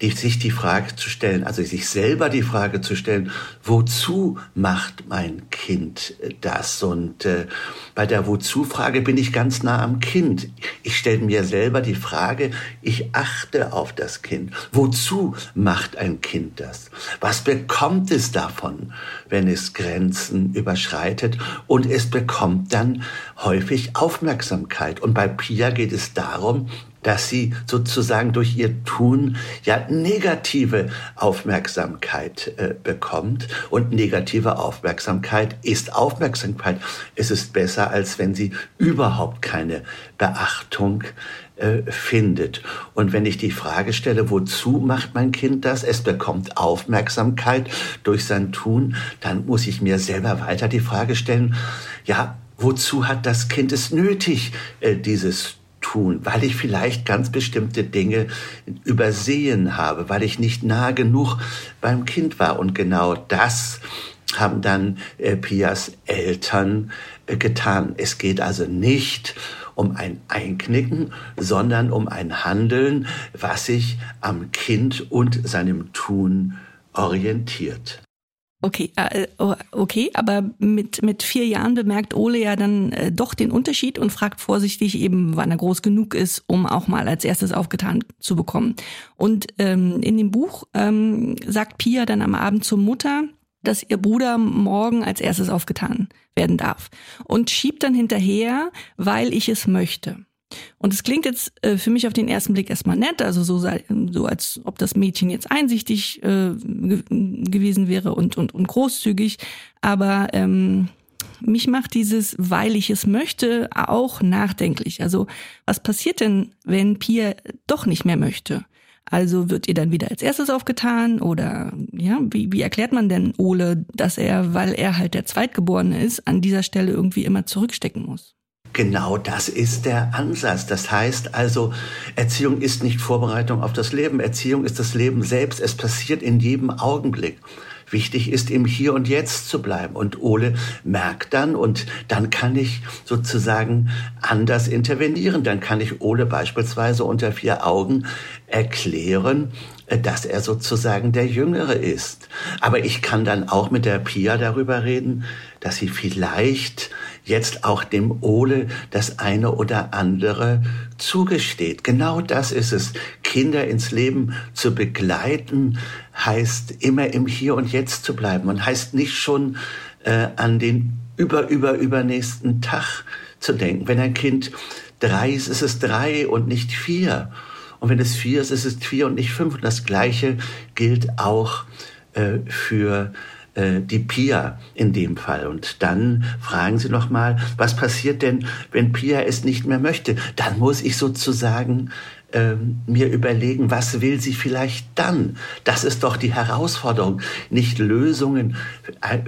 die, sich die Frage zu stellen, also sich selber die Frage zu stellen, wozu macht mein Kind das? Und äh, bei der Wozu-Frage bin ich ganz nah am Kind. Ich stelle mir selber die Frage, ich achte auf das Kind. Wozu macht ein Kind das? Was bekommt es davon, wenn es Grenzen überschreitet? Und es bekommt dann häufig Aufmerksamkeit. Und bei Pia geht es darum, dass sie sozusagen durch ihr Tun ja negative Aufmerksamkeit äh, bekommt. Und negative Aufmerksamkeit ist Aufmerksamkeit. Es ist besser, als wenn sie überhaupt keine Beachtung äh, findet. Und wenn ich die Frage stelle, wozu macht mein Kind das? Es bekommt Aufmerksamkeit durch sein Tun, dann muss ich mir selber weiter die Frage stellen, ja, wozu hat das Kind es nötig, äh, dieses tun, weil ich vielleicht ganz bestimmte Dinge übersehen habe, weil ich nicht nah genug beim Kind war. Und genau das haben dann äh, Pias Eltern äh, getan. Es geht also nicht um ein Einknicken, sondern um ein Handeln, was sich am Kind und seinem Tun orientiert. Okay, äh, oh, okay, aber mit, mit vier Jahren bemerkt Ole ja dann äh, doch den Unterschied und fragt vorsichtig eben, wann er groß genug ist, um auch mal als erstes aufgetan zu bekommen. Und ähm, in dem Buch ähm, sagt Pia dann am Abend zur Mutter, dass ihr Bruder morgen als erstes aufgetan werden darf. Und schiebt dann hinterher, weil ich es möchte. Und es klingt jetzt äh, für mich auf den ersten Blick erstmal nett, also so, so als ob das Mädchen jetzt einsichtig äh, ge gewesen wäre und, und, und großzügig. Aber ähm, mich macht dieses, weil ich es möchte, auch nachdenklich. Also was passiert denn, wenn Pia doch nicht mehr möchte? Also wird ihr dann wieder als erstes aufgetan oder ja, wie, wie erklärt man denn Ole, dass er, weil er halt der Zweitgeborene ist, an dieser Stelle irgendwie immer zurückstecken muss? Genau das ist der Ansatz. Das heißt also, Erziehung ist nicht Vorbereitung auf das Leben. Erziehung ist das Leben selbst. Es passiert in jedem Augenblick. Wichtig ist, im Hier und Jetzt zu bleiben. Und Ole merkt dann, und dann kann ich sozusagen anders intervenieren. Dann kann ich Ole beispielsweise unter vier Augen erklären, dass er sozusagen der Jüngere ist. Aber ich kann dann auch mit der Pia darüber reden, dass sie vielleicht jetzt auch dem Ole das eine oder andere zugesteht. Genau das ist es. Kinder ins Leben zu begleiten, heißt immer im Hier und Jetzt zu bleiben und heißt nicht schon äh, an den über, über, übernächsten Tag zu denken. Wenn ein Kind drei ist, ist es drei und nicht vier. Und wenn es vier ist, ist es vier und nicht fünf. Und das Gleiche gilt auch äh, für äh, die Pia in dem Fall. Und dann fragen Sie noch mal, was passiert denn, wenn Pia es nicht mehr möchte? Dann muss ich sozusagen ähm, mir überlegen, was will sie vielleicht dann? Das ist doch die Herausforderung, nicht Lösungen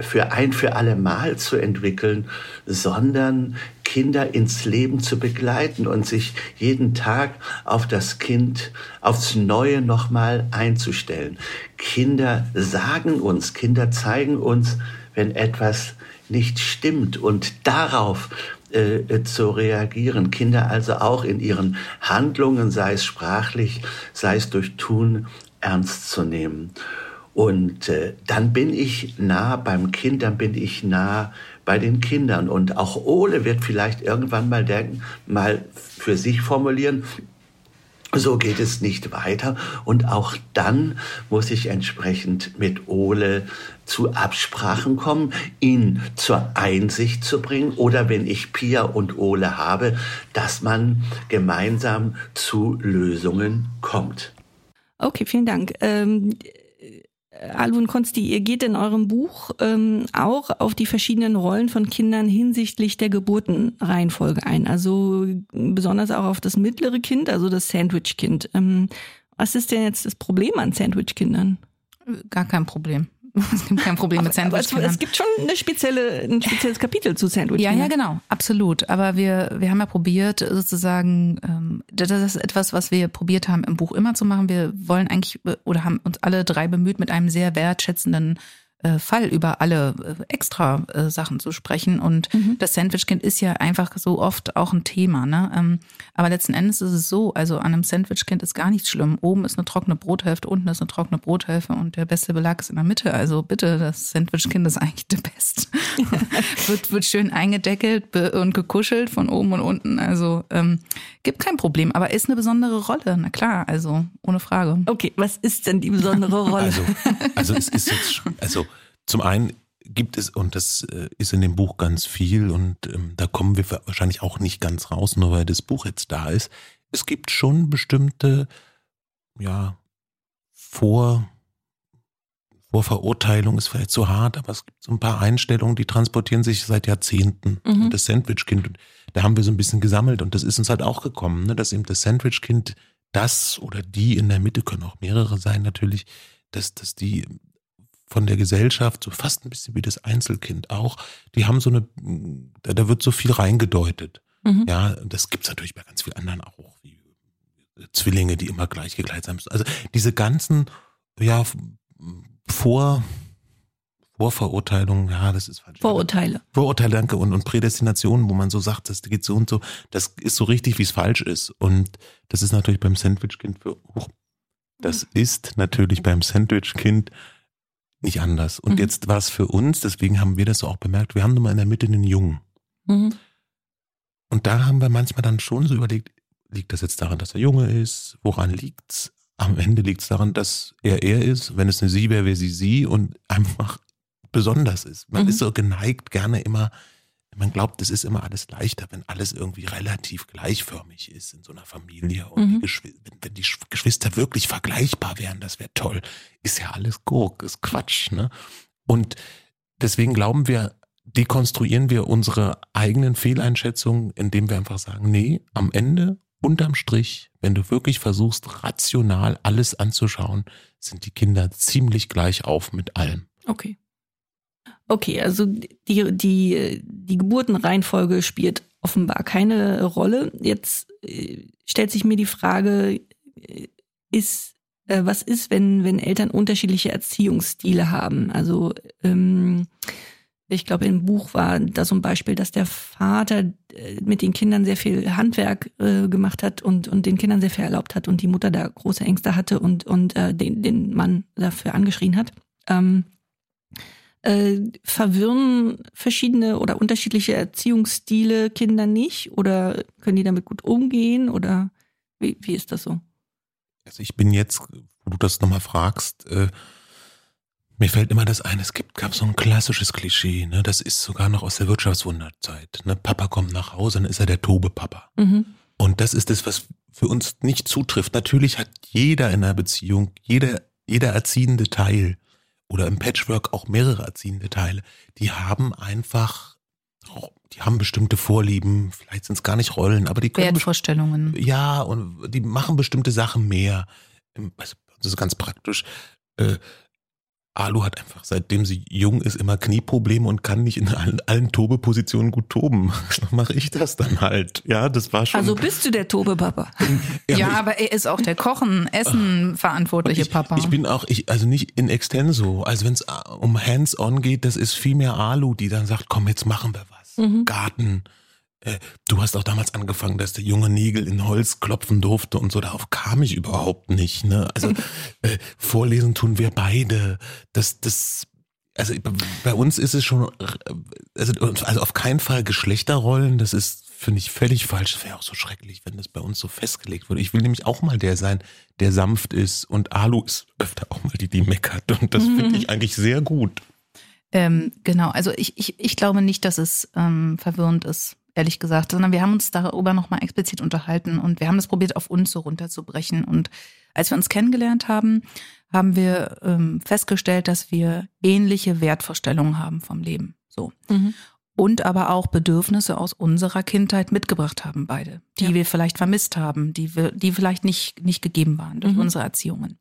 für ein für alle Mal zu entwickeln, sondern Kinder ins Leben zu begleiten und sich jeden Tag auf das Kind aufs Neue nochmal einzustellen. Kinder sagen uns, Kinder zeigen uns, wenn etwas nicht stimmt und darauf äh, äh, zu reagieren. Kinder also auch in ihren Handlungen, sei es sprachlich, sei es durch Tun, ernst zu nehmen. Und äh, dann bin ich nah beim Kind, dann bin ich nah bei den Kindern. Und auch Ole wird vielleicht irgendwann mal denken, mal für sich formulieren, so geht es nicht weiter. Und auch dann muss ich entsprechend mit Ole zu Absprachen kommen, ihn zur Einsicht zu bringen oder wenn ich Pia und Ole habe, dass man gemeinsam zu Lösungen kommt. Okay, vielen Dank. Ähm, Alvin Konsti, ihr geht in eurem Buch ähm, auch auf die verschiedenen Rollen von Kindern hinsichtlich der Geburtenreihenfolge ein. Also besonders auch auf das mittlere Kind, also das Sandwich-Kind. Ähm, was ist denn jetzt das Problem an Sandwich-Kindern? Gar kein Problem. Es gibt kein Problem mit Sandwich. Aber es, es gibt schon eine spezielle, ein spezielles Kapitel zu Sandwich. Ja, ja, genau, absolut. Aber wir, wir haben ja probiert, sozusagen, ähm, das ist etwas, was wir probiert haben im Buch immer zu machen. Wir wollen eigentlich oder haben uns alle drei bemüht, mit einem sehr wertschätzenden äh, Fall über alle äh, extra äh, Sachen zu sprechen. Und mhm. das Sandwichkind ist ja einfach so oft auch ein Thema. Ne? Ähm, aber letzten Endes ist es so, also an einem Sandwichkind ist gar nichts schlimm. Oben ist eine trockene Brothälfte, unten ist eine trockene Brothälfte und der beste Belag ist in der Mitte. Also bitte, das Sandwichkind ist eigentlich der Best. wird, wird schön eingedeckelt und gekuschelt von oben und unten. Also ähm, gibt kein Problem, aber ist eine besondere Rolle. Na klar, also ohne Frage. Okay, was ist denn die besondere Rolle? Also, also es ist jetzt, also zum einen gibt es, und das äh, ist in dem Buch ganz viel, und ähm, da kommen wir wahrscheinlich auch nicht ganz raus, nur weil das Buch jetzt da ist. Es gibt schon bestimmte, ja, Vor, Vorverurteilung ist vielleicht zu hart, aber es gibt so ein paar Einstellungen, die transportieren sich seit Jahrzehnten. Mhm. Das Sandwich-Kind, da haben wir so ein bisschen gesammelt und das ist uns halt auch gekommen, ne, dass eben das Sandwich-Kind das oder die in der Mitte können auch mehrere sein natürlich, dass, dass die von der Gesellschaft, so fast ein bisschen wie das Einzelkind auch, die haben so eine, da, da wird so viel reingedeutet. Mhm. Ja, das gibt's natürlich bei ganz vielen anderen auch, wie Zwillinge, die immer gleich gekleidet sein müssen. Also diese ganzen, ja, vor, Vorverurteilungen, ja, das ist falsch. Vorurteile. Vorurteile, danke, und, und Prädestinationen, wo man so sagt, das geht so und so, das ist so richtig, wie es falsch ist. Und das ist natürlich beim Sandwich-Kind für, oh, das ist natürlich beim Sandwich-Kind nicht anders. Und mhm. jetzt war es für uns, deswegen haben wir das auch bemerkt, wir haben nun mal in der Mitte einen Jungen. Mhm. Und da haben wir manchmal dann schon so überlegt, liegt das jetzt daran, dass er Junge ist? Woran liegt's? Am Ende liegt es daran, dass er er ist. Wenn es eine sie wäre, wäre sie sie und einfach besonders ist. Man mhm. ist so geneigt, gerne immer man glaubt, es ist immer alles leichter, wenn alles irgendwie relativ gleichförmig ist in so einer Familie. Und mhm. die wenn die Geschwister wirklich vergleichbar wären, das wäre toll. Ist ja alles Gurk, ist Quatsch, ne? Und deswegen glauben wir, dekonstruieren wir unsere eigenen Fehleinschätzungen, indem wir einfach sagen, nee, am Ende, unterm Strich, wenn du wirklich versuchst, rational alles anzuschauen, sind die Kinder ziemlich gleich auf mit allem. Okay. Okay, also die, die, die Geburtenreihenfolge spielt offenbar keine Rolle. Jetzt äh, stellt sich mir die Frage, äh, ist, äh, was ist, wenn, wenn Eltern unterschiedliche Erziehungsstile haben? Also ähm, ich glaube, im Buch war da so ein Beispiel, dass der Vater mit den Kindern sehr viel Handwerk äh, gemacht hat und, und den Kindern sehr viel erlaubt hat und die Mutter da große Ängste hatte und, und äh, den, den Mann dafür angeschrien hat. Ähm, äh, verwirren verschiedene oder unterschiedliche Erziehungsstile Kinder nicht? Oder können die damit gut umgehen? Oder wie, wie ist das so? Also ich bin jetzt, wo du das nochmal fragst, äh, mir fällt immer das ein, es gibt, gab so ein klassisches Klischee, ne? Das ist sogar noch aus der Wirtschaftswunderzeit. Ne? Papa kommt nach Hause, dann ist er der Tobe-Papa. Mhm. Und das ist das, was für uns nicht zutrifft. Natürlich hat jeder in einer Beziehung, jeder, jeder erziehende Teil oder im Patchwork auch mehrere erziehende Teile, die haben einfach, die haben bestimmte Vorlieben, vielleicht sind es gar nicht Rollen, aber die können. Wertvorstellungen. Ja, und die machen bestimmte Sachen mehr. Also, das ist ganz praktisch. Äh, Alu hat einfach, seitdem sie jung ist, immer Knieprobleme und kann nicht in allen, allen Tobe-Positionen gut toben. Dann mache ich das dann halt. Ja, das war schon. Also bist du der Tobe-Papa? ja, ja, aber er ist auch der Kochen, Essen verantwortliche ich, Papa. Ich bin auch, ich, also nicht in extenso. Also wenn es um Hands-on geht, das ist viel mehr Alu, die dann sagt, komm, jetzt machen wir was. Mhm. Garten, äh, du hast auch damals angefangen, dass der junge Nägel in Holz klopfen durfte und so. Darauf kam ich überhaupt nicht. Ne? Also äh, vorlesen tun wir beide. Das, das, also bei uns ist es schon, also, also auf keinen Fall Geschlechterrollen. Das ist finde ich völlig falsch. Das wäre auch so schrecklich, wenn das bei uns so festgelegt würde. Ich will nämlich auch mal der sein, der sanft ist und Alu ist öfter auch mal die, die meckert. Und das finde ich eigentlich sehr gut. Ähm, genau, also ich, ich, ich glaube nicht, dass es ähm, verwirrend ist ehrlich gesagt, sondern wir haben uns darüber nochmal explizit unterhalten und wir haben das probiert, auf uns so runterzubrechen. Und als wir uns kennengelernt haben, haben wir ähm, festgestellt, dass wir ähnliche Wertvorstellungen haben vom Leben. So. Mhm. Und aber auch Bedürfnisse aus unserer Kindheit mitgebracht haben, beide, die ja. wir vielleicht vermisst haben, die wir, die vielleicht nicht, nicht gegeben waren durch mhm. unsere Erziehungen.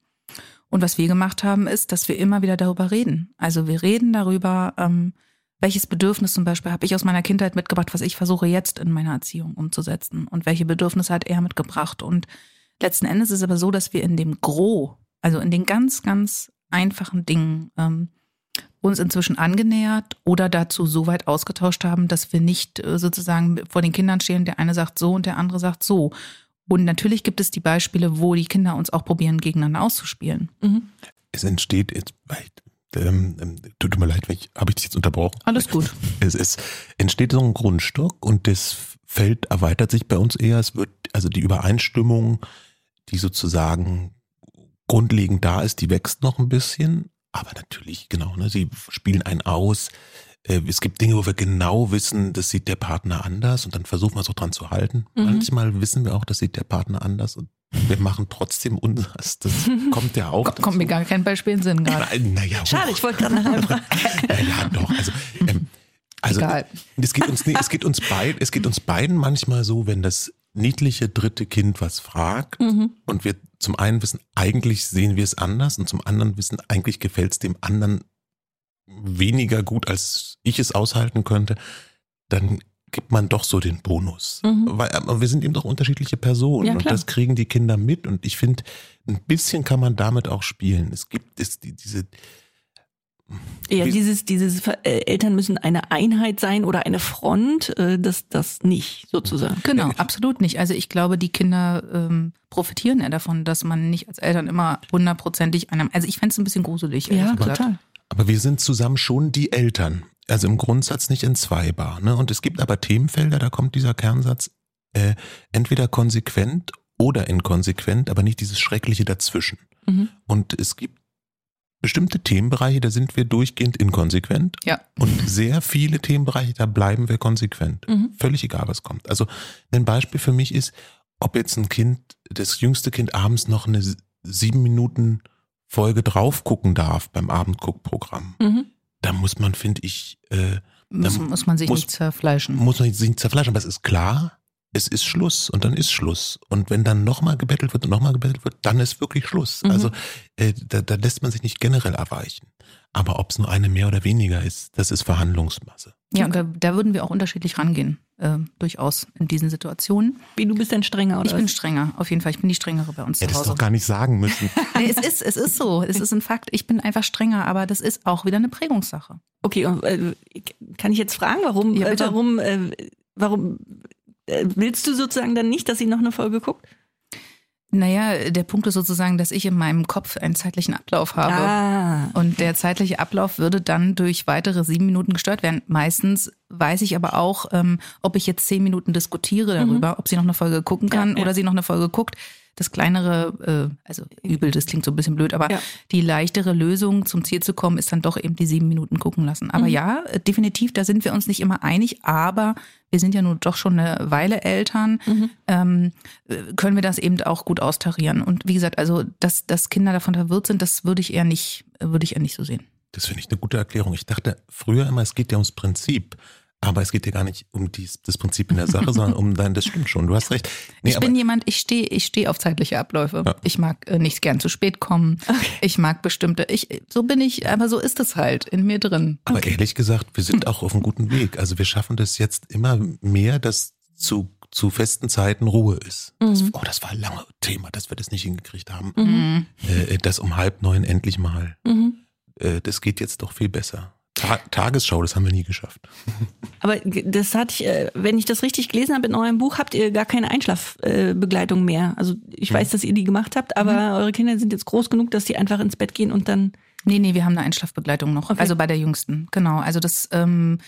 Und was wir gemacht haben, ist, dass wir immer wieder darüber reden. Also wir reden darüber, ähm, welches Bedürfnis zum Beispiel habe ich aus meiner Kindheit mitgebracht, was ich versuche jetzt in meiner Erziehung umzusetzen und welche Bedürfnisse hat er mitgebracht. Und letzten Endes ist es aber so, dass wir in dem Gros, also in den ganz, ganz einfachen Dingen, ähm, uns inzwischen angenähert oder dazu so weit ausgetauscht haben, dass wir nicht äh, sozusagen vor den Kindern stehen, der eine sagt so und der andere sagt so. Und natürlich gibt es die Beispiele, wo die Kinder uns auch probieren, gegeneinander auszuspielen. Mhm. Es entsteht jetzt, ähm, ähm, tut mir leid, habe ich dich jetzt unterbrochen? Alles gut. Es, es entsteht so ein Grundstock und das Feld erweitert sich bei uns eher. Es wird, also die Übereinstimmung, die sozusagen grundlegend da ist, die wächst noch ein bisschen. Aber natürlich, genau, ne, sie spielen einen aus. Äh, es gibt Dinge, wo wir genau wissen, das sieht der Partner anders und dann versuchen wir es auch dran zu halten. Mhm. Manchmal wissen wir auch, das sieht der Partner anders und wir machen trotzdem unseres. Das kommt ja auch. Kommt mir gar kein Beispiel in den Sinn gerade. Na, na Schade, ich wollte gerade nachher ja, doch. Also, ähm, also Egal. es geht uns, es geht uns beiden, es geht uns beiden manchmal so, wenn das niedliche dritte Kind was fragt mhm. und wir zum einen wissen, eigentlich sehen wir es anders und zum anderen wissen, eigentlich gefällt es dem anderen weniger gut, als ich es aushalten könnte, dann gibt man doch so den Bonus. Mhm. Weil aber wir sind eben doch unterschiedliche Personen ja, und das kriegen die Kinder mit und ich finde, ein bisschen kann man damit auch spielen. Es gibt es die, diese ja, dieses, dieses äh, Eltern müssen eine Einheit sein oder eine Front, äh, das, das nicht, sozusagen. Genau, absolut nicht. Also ich glaube, die Kinder ähm, profitieren ja davon, dass man nicht als Eltern immer hundertprozentig einem. Also ich fände es ein bisschen gruselig. Ja, total. Aber wir sind zusammen schon die Eltern also im Grundsatz nicht entzweibar. Ne? Und es gibt aber Themenfelder, da kommt dieser Kernsatz äh, entweder konsequent oder inkonsequent, aber nicht dieses Schreckliche dazwischen. Mhm. Und es gibt bestimmte Themenbereiche, da sind wir durchgehend inkonsequent. Ja. Und sehr viele Themenbereiche, da bleiben wir konsequent. Mhm. Völlig egal, was kommt. Also ein Beispiel für mich ist, ob jetzt ein Kind, das jüngste Kind abends noch eine sieben Minuten Folge drauf gucken darf beim Abendguckprogramm. Mhm da muss man, finde ich, äh, muss, muss man sich muss, nicht zerfleischen. Muss man sich nicht zerfleischen, aber es ist klar, es ist Schluss und dann ist Schluss. Und wenn dann nochmal gebettelt wird und nochmal gebettelt wird, dann ist wirklich Schluss. Mhm. Also äh, da, da lässt man sich nicht generell erweichen. Aber ob es nur eine mehr oder weniger ist, das ist Verhandlungsmasse. Ja, und da, da würden wir auch unterschiedlich rangehen, äh, durchaus in diesen Situationen. Wie du bist denn strenger, oder? Ich bin strenger, auf jeden Fall. Ich bin die strengere bei uns Hättest zu du doch gar nicht sagen müssen. Nee, es ist, es ist so. Es ist ein Fakt. Ich bin einfach strenger, aber das ist auch wieder eine Prägungssache. Okay, und, äh, kann ich jetzt fragen, warum, Ja, äh, warum, äh, warum äh, willst du sozusagen dann nicht, dass sie noch eine Folge guckt? Naja, der Punkt ist sozusagen, dass ich in meinem Kopf einen zeitlichen Ablauf habe. Ah. Und der zeitliche Ablauf würde dann durch weitere sieben Minuten gestört werden. Meistens weiß ich aber auch, ähm, ob ich jetzt zehn Minuten diskutiere darüber, ob sie noch eine Folge gucken kann Mhm. Ja, ja. oder sie noch eine Folge guckt. Das kleinere, äh, also übel, das klingt so ein bisschen blöd, aber Ja. die leichtere Lösung zum Ziel zu kommen, ist dann doch eben die sieben Minuten gucken lassen. Aber Mhm. ja, äh, definitiv, da sind wir uns nicht immer einig, aber wir sind ja nun doch schon eine Weile Eltern, Mhm. ähm, äh, können wir das eben auch gut austarieren. Und wie gesagt, also dass, dass Kinder davon verwirrt sind, das würde ich eher nicht, äh, würde ich eher nicht so sehen. Das finde ich eine gute Erklärung. Ich dachte früher immer, es geht ja ums Prinzip. Aber es geht ja gar nicht um dies, das Prinzip in der Sache, sondern um dein, das stimmt schon, du hast recht. Nee, ich aber, bin jemand, ich stehe ich stehe auf zeitliche Abläufe. Ja. Ich mag äh, nicht gern zu spät kommen. Ich mag bestimmte, ich, so bin ich, aber so ist es halt in mir drin. aber ehrlich gesagt, wir sind auch auf einem guten Weg. Also wir schaffen das jetzt immer mehr, dass zu, zu festen Zeiten Ruhe ist. Das, Mhm. oh, das war ein langes Thema, dass wir das nicht hingekriegt haben. Mhm. Äh, das um halb neun endlich mal. Mhm. Äh, das geht jetzt doch viel besser. Ta Tagesschau, das haben wir nie geschafft. Aber das hatte ich, äh, wenn ich das richtig gelesen habe in eurem Buch, habt ihr gar keine Einschlafbegleitung mehr. Also ich weiß, dass ihr die gemacht habt, aber eure Kinder sind jetzt groß genug, dass sie einfach ins Bett gehen und dann. Nee, nee, wir haben eine Einschlafbegleitung noch. Okay. Also bei der Jüngsten, genau. Also das, ähm,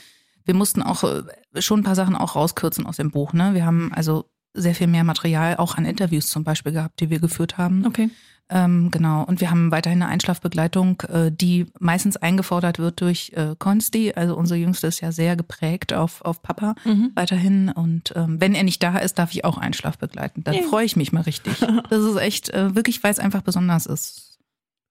wir mussten auch äh, schon ein paar Sachen auch rauskürzen aus dem Buch. Ne? Wir haben also sehr viel mehr Material auch an Interviews zum Beispiel gehabt, die wir geführt haben. Okay. Ähm, genau. Und wir haben weiterhin eine Einschlafbegleitung, äh, die meistens eingefordert wird durch äh, Konsti. Also unsere Jüngste ist ja sehr geprägt auf, auf Papa Mhm. weiterhin. Und ähm, wenn er nicht da ist, darf ich auch Einschlaf begleiten. Dann Ja. freue ich mich mal richtig. Das ist echt äh, wirklich, weil es einfach besonders ist.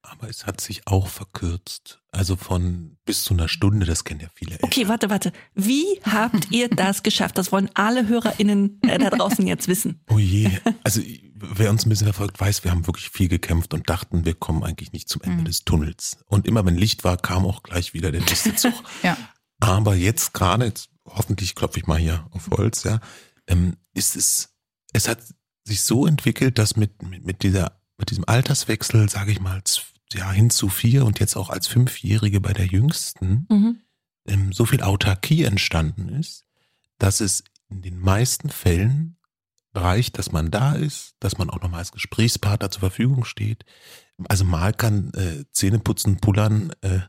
Aber es hat sich auch verkürzt. Also von bis zu einer Stunde, das kennen ja viele Eltern. Okay, warte, warte. Wie habt ihr das geschafft? Das wollen alle HörerInnen äh, da draußen jetzt wissen. Oh je. Also wer uns ein bisschen verfolgt, weiß, wir haben wirklich viel gekämpft und dachten, wir kommen eigentlich nicht zum Ende Mhm. des Tunnels. Und immer wenn Licht war, kam auch gleich wieder der nächste Zug. Ja. Aber jetzt gerade, jetzt hoffentlich klopfe ich mal hier auf Holz, ja, ähm, ist es, es hat sich so entwickelt, dass mit, mit, mit dieser, mit diesem Alterswechsel, sage ich mal, ja, hin zu vier und jetzt auch als Fünfjährige bei der Jüngsten, Mhm. ähm, so viel Autarkie entstanden ist, dass es in den meisten Fällen reicht, dass man da ist, dass man auch nochmal als Gesprächspartner zur Verfügung steht. Also mal kann äh, Zähneputzen, pullern, äh,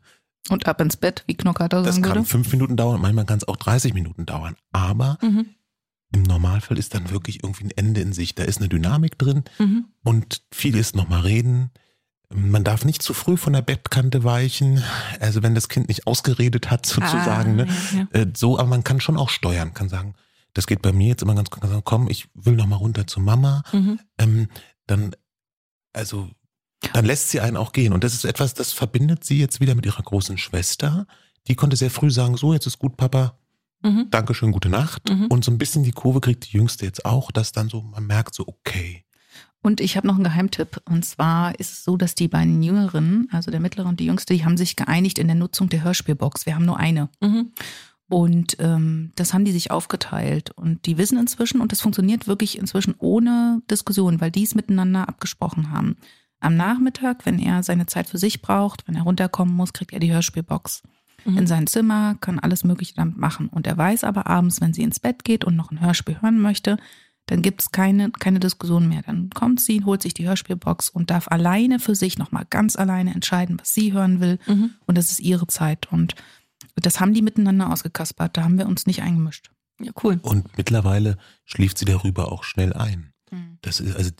Und ab ins Bett, wie Knockater das sagen kann würde. fünf Minuten dauern, manchmal kann es auch 30 Minuten dauern. Aber Mhm. im Normalfall ist dann wirklich irgendwie ein Ende in sich. Da ist eine Dynamik drin Mhm. und viel ist nochmal reden. Man darf nicht zu früh von der Bettkante weichen. Also wenn das Kind nicht ausgeredet hat, sozusagen. Ah, ne? ja, ja. Äh, so, aber man kann schon auch steuern, kann sagen, das geht bei mir jetzt immer ganz sagen, komm, ich will noch mal runter zu Mama. Mhm. Ähm, dann, also, dann lässt sie einen auch gehen. Und das ist etwas, das verbindet sie jetzt wieder mit ihrer großen Schwester. Die konnte sehr früh sagen, so, jetzt ist gut, Papa, Mhm. Dankeschön, gute Nacht. Mhm. Und so ein bisschen die Kurve kriegt die Jüngste jetzt auch, dass dann so, man merkt so, okay. Und ich habe noch einen Geheimtipp. Und zwar ist es so, dass die beiden Jüngeren, also der mittlere und die jüngste, die haben sich geeinigt in der Nutzung der Hörspielbox. Wir haben nur eine. Mhm. Und ähm, das haben die sich aufgeteilt. Und die wissen inzwischen, und das funktioniert wirklich inzwischen ohne Diskussion, weil die es miteinander abgesprochen haben. Am Nachmittag, wenn er seine Zeit für sich braucht, wenn er runterkommen muss, kriegt er die Hörspielbox Mhm. in sein Zimmer, kann alles Mögliche damit machen. Und er weiß aber abends, wenn sie ins Bett geht und noch ein Hörspiel hören möchte, dann gibt es keine, keine Diskussion mehr. Dann kommt sie, holt sich die Hörspielbox und darf alleine für sich nochmal ganz alleine entscheiden, was sie hören will. Mhm. Und das ist ihre Zeit. Und das haben die miteinander ausgekaspert. Da haben wir uns nicht eingemischt. Ja, cool. Und mittlerweile schläft sie darüber auch schnell ein. Das ist, also,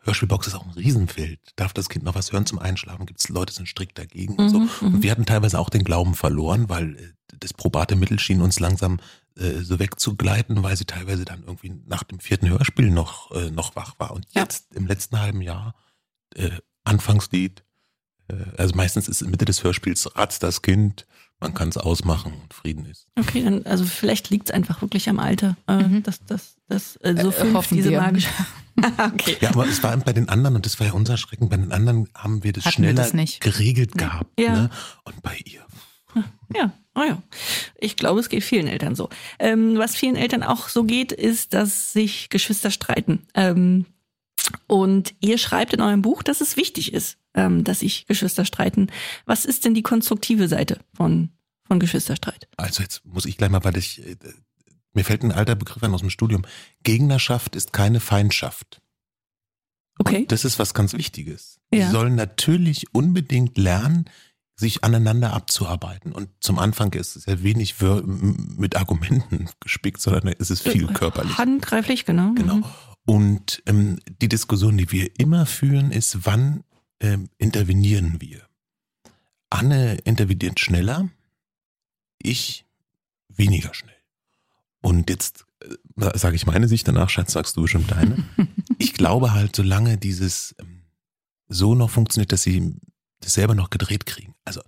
Hörspielbox ist auch ein Riesenfeld. Darf das Kind noch was hören zum Einschlafen? Gibt es Leute, die sind strikt dagegen und so. Mhm, mhm. Und wir hatten teilweise auch den Glauben verloren, weil äh, das probate Mittel schien uns langsam äh, so wegzugleiten, weil sie teilweise dann irgendwie nach dem vierten Hörspiel noch, äh, noch wach war. Und Ja. jetzt im letzten halben Jahr, äh, Anfangslied, also meistens ist in Mitte des Hörspiels ratzt das Kind, man kann es ausmachen und Frieden ist. Okay, dann, also vielleicht liegt es einfach wirklich am Alter, äh, Mhm. dass das, das äh, so Äh, fünf diese wir. magische. okay. Ja, aber es war bei den anderen, und das war ja unser Schrecken, bei den anderen haben wir das Hatten wir schneller das nicht. geregelt gehabt. Ja. Ne? Und bei ihr. Ja, oh ja. Ich glaube, es geht vielen Eltern so. Ähm, was vielen Eltern auch so geht, ist, dass sich Geschwister streiten. Ähm, und ihr schreibt in eurem Buch, dass es wichtig ist, ähm, dass sich Geschwister streiten. Was ist denn die konstruktive Seite von, von Geschwisterstreit? Also jetzt muss ich gleich mal, weil ich, äh, mir fällt ein alter Begriff an aus dem Studium. Gegnerschaft ist keine Feindschaft. Okay. Das ist was ganz Wichtiges. Ja. Sie sollen natürlich unbedingt lernen, sich aneinander abzuarbeiten. Und zum Anfang ist es ja wenig mit Argumenten gespickt, sondern es ist viel körperlich. Handgreiflich, genau. Genau. Mhm. Und ähm, die Diskussion, die wir immer führen, ist, wann ähm, intervenieren wir? Anne interveniert schneller, ich weniger schnell. Und jetzt äh, sage ich meine Sicht, danach Schatz, sagst du bestimmt deine. ich glaube halt, solange dieses ähm, so noch funktioniert, dass sie das selber noch gedreht kriegen. Also,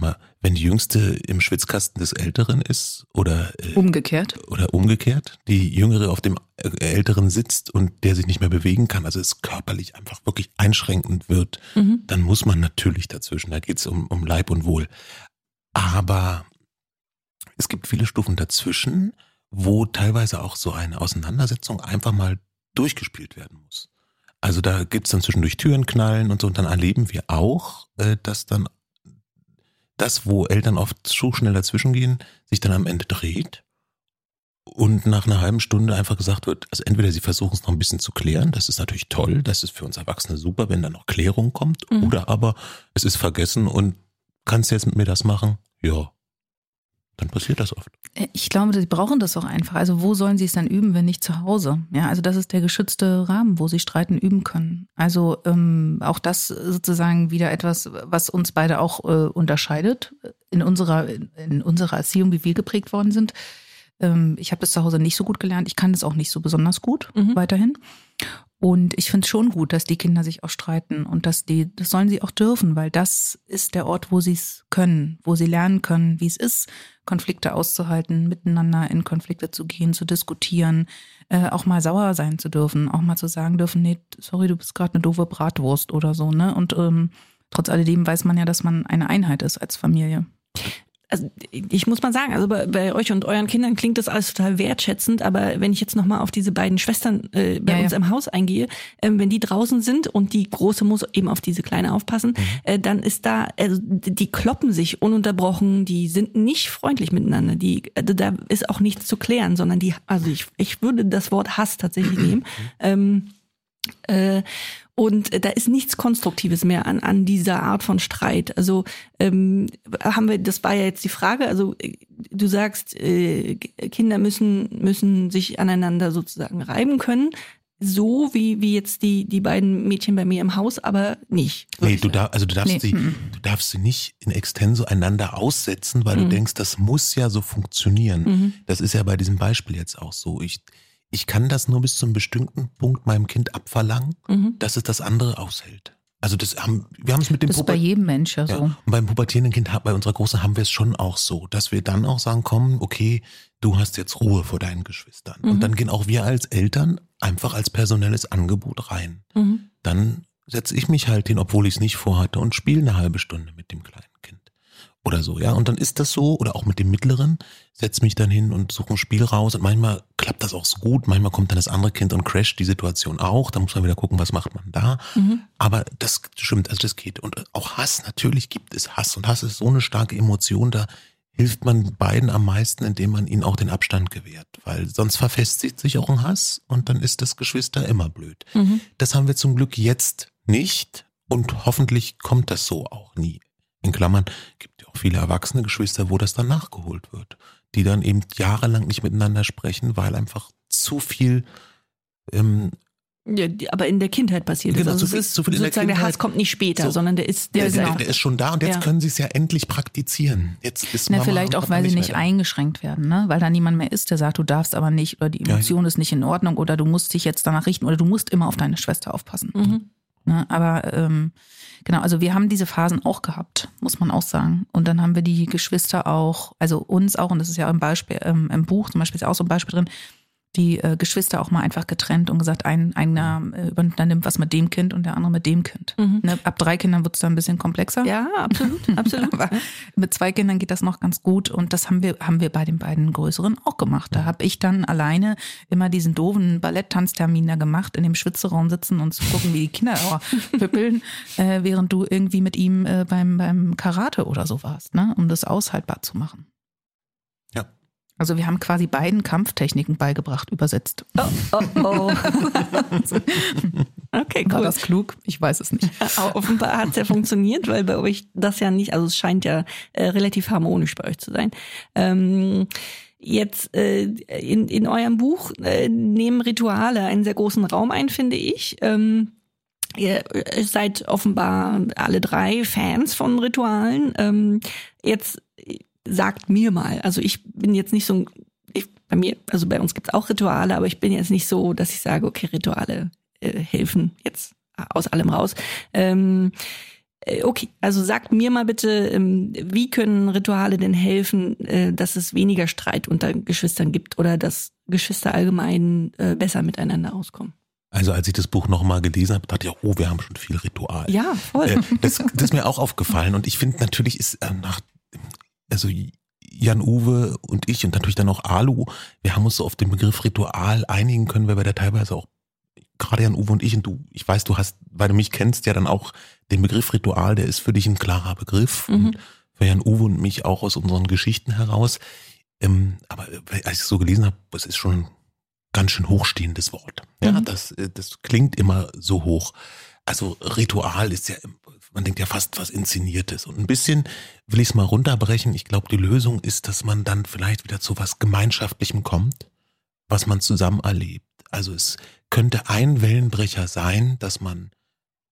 mal, wenn die Jüngste im Schwitzkasten des Älteren ist oder äh, Umgekehrt. oder umgekehrt, die Jüngere auf dem äh, Älteren sitzt und der sich nicht mehr bewegen kann, also es körperlich einfach wirklich einschränkend wird, Mhm. dann muss man natürlich dazwischen. Da geht's um, um Leib und Wohl. Aber es gibt viele Stufen dazwischen, wo teilweise auch so eine Auseinandersetzung einfach mal durchgespielt werden muss. Also da gibt's dann zwischendurch Türen knallen und so, und dann erleben wir auch, äh, dass dann das, wo Eltern oft so schnell dazwischen gehen, sich dann am Ende dreht und nach einer halben Stunde einfach gesagt wird, also entweder sie versuchen es noch ein bisschen zu klären, das ist natürlich toll, das ist für uns Erwachsene super, wenn da noch Klärung kommt, Mhm. oder aber es ist vergessen und kannst du jetzt mit mir das machen? Ja. Dann passiert das oft. Äh, Ich glaube, sie brauchen das auch einfach. Also wo sollen sie es dann üben, wenn nicht zu Hause? Ja, also das ist der geschützte Rahmen, wo sie streiten üben können. Also ähm, auch das sozusagen wieder etwas, was uns beide auch äh, unterscheidet in unserer in unserer Erziehung, wie wir geprägt worden sind. Ähm, ich habe das zu Hause nicht so gut gelernt. Ich kann das auch nicht so besonders gut Mhm. weiterhin. Und ich finde es schon gut, dass die Kinder sich auch streiten und dass die, das sollen sie auch dürfen, weil das ist der Ort, wo sie es können, wo sie lernen können, wie es ist, Konflikte auszuhalten, miteinander in Konflikte zu gehen, zu diskutieren, äh, auch mal sauer sein zu dürfen, auch mal zu sagen dürfen, nee, sorry, du bist gerade eine doofe Bratwurst oder so, ne? Und ähm, trotz alledem weiß man ja, dass man eine Einheit ist als Familie. Also ich muss mal sagen, also bei, bei euch und euren Kindern klingt das alles total wertschätzend, aber wenn ich jetzt nochmal auf diese beiden Schwestern äh, bei Ja, uns ja. im Haus eingehe, ähm, wenn die draußen sind und die Große muss eben auf diese Kleine aufpassen, äh, dann ist da, also die kloppen sich ununterbrochen, die sind nicht freundlich miteinander, die, also da ist auch nichts zu klären, sondern die, also ich, ich würde das Wort Hass tatsächlich nehmen. Ähm, äh, und äh, da ist nichts Konstruktives mehr an, an dieser Art von Streit. Also ähm, haben wir, das war ja jetzt die Frage, also äh, du sagst, äh, Kinder müssen, müssen sich aneinander sozusagen reiben können. So wie, wie jetzt die, die beiden Mädchen bei mir im Haus, aber nicht. Nee, du, darf, also du darfst Nee, sie, mhm. du darfst sie nicht in extenso einander aussetzen, weil Mhm. du denkst, das muss ja so funktionieren. Mhm. Das ist ja bei diesem Beispiel jetzt auch so. Ich, ich kann das nur bis zu einem bestimmten Punkt meinem Kind abverlangen, Mhm. dass es das andere aushält. Also das haben, wir haben es mit dem Das ist bei jedem Mensch ja ja, so. und beim pubertierenden Kind, bei unserer Großen haben wir es schon auch so, dass wir dann auch sagen, komm, okay, du hast jetzt Ruhe vor deinen Geschwistern. Mhm. Und dann gehen auch wir als Eltern einfach als personelles Angebot rein. Mhm. Dann setze ich mich halt hin, obwohl ich es nicht vorhatte und spiele eine halbe Stunde mit dem kleinen. Oder so, ja. Und dann ist das so, oder auch mit dem Mittleren, setze mich dann hin und suche ein Spiel raus. Und manchmal klappt das auch so gut, manchmal kommt dann das andere Kind und crasht die Situation auch. Da muss man wieder gucken, was macht man da. Mhm. Aber das stimmt, also das geht. Und auch Hass, natürlich gibt es Hass. Und Hass ist so eine starke Emotion, da hilft man beiden am meisten, indem man ihnen auch den Abstand gewährt. Weil sonst verfestigt sich auch ein Hass und dann ist das Geschwister immer blöd. Mhm. Das haben wir zum Glück jetzt nicht und hoffentlich kommt das so auch nie. In Klammern gibt viele erwachsene Geschwister, wo das dann nachgeholt wird, die dann eben jahrelang nicht miteinander sprechen, weil einfach zu viel ähm, Ja, aber in der Kindheit passiert Genau. Also so viel- es ist so viel in der sozusagen der Kindheit. Hass kommt nicht später, So. sondern der ist, der Ja, ist der, der ist schon da und jetzt Ja. können sie es ja endlich praktizieren. Jetzt ist Na, Mama vielleicht auch, weil sie nicht mehr da. eingeschränkt werden, ne? Weil da niemand mehr ist, der sagt, du darfst aber nicht oder die Ja, Emotion ist nicht in Ordnung oder du musst dich jetzt danach richten oder du musst immer auf deine Schwester aufpassen. Mhm. Ne? Aber ähm, genau, also wir haben diese Phasen auch gehabt, muss man auch sagen. Und dann haben wir die Geschwister auch, also uns auch, und das ist ja im Beispiel, ähm, im Buch zum Beispiel ist auch so ein Beispiel drin, die äh, Geschwister auch mal einfach getrennt und gesagt, ein, einer äh, übernimmt was mit dem Kind und der andere mit dem Kind. Mhm. Ne, ab drei Kindern wird es dann ein bisschen komplexer. Ja, absolut, absolut. Aber mit zwei Kindern geht das noch ganz gut und das haben wir, haben wir bei den beiden größeren auch gemacht. Da habe ich dann alleine immer diesen doofen Balletttanztermin da gemacht, in dem Schwitzeraum sitzen und zu gucken, wie die Kinder püppeln, äh, während du irgendwie mit ihm äh, beim, beim Karate oder so warst, ne? um das aushaltbar zu machen. Ja. Also wir haben quasi beiden Kampftechniken beigebracht, übersetzt. Oh, oh, oh. okay, War cool. das klug? Ich weiß es nicht. Aber offenbar hat es ja funktioniert, weil bei euch das ja nicht, also es scheint ja äh, relativ harmonisch bei euch zu sein. Ähm, jetzt äh, in, in eurem Buch äh, nehmen Rituale einen sehr großen Raum ein, finde ich. Ähm, Ihr seid offenbar alle drei Fans von Ritualen. Ähm, jetzt sagt mir mal, also ich bin jetzt nicht so ein, ich, bei mir, also bei uns gibt es auch Rituale, aber ich bin jetzt nicht so, dass ich sage, okay, Rituale äh, helfen jetzt aus allem raus. Ähm, äh, okay, also sagt mir mal bitte, ähm, wie können Rituale denn helfen, äh, dass es weniger Streit unter Geschwistern gibt oder dass Geschwister allgemein äh, besser miteinander auskommen? Also als ich das Buch nochmal gelesen habe, dachte ich, oh, wir haben schon viel Ritual. Ja, voll. Das, das ist mir auch aufgefallen und ich finde natürlich ist nach, also Jan Uwe und ich und natürlich dann auch Alu, wir haben uns so auf den Begriff Ritual einigen können, weil wir da teilweise auch gerade Jan Uwe und ich und du, ich weiß, du hast, weil du mich kennst, ja dann auch den Begriff Ritual, der ist für dich ein klarer Begriff Mhm. und für Jan Uwe und mich auch aus unseren Geschichten heraus. Ähm, aber als ich es so gelesen habe, es ist schon ein ganz schön hochstehendes Wort. Ja, Mhm. das, äh, das klingt immer so hoch. Also Ritual ist ja, man denkt ja fast was Inszeniertes. Und ein bisschen will ich es mal runterbrechen. Ich glaube, die Lösung ist, dass man dann vielleicht wieder zu was Gemeinschaftlichem kommt, was man zusammen erlebt. Also es könnte ein Wellenbrecher sein, dass man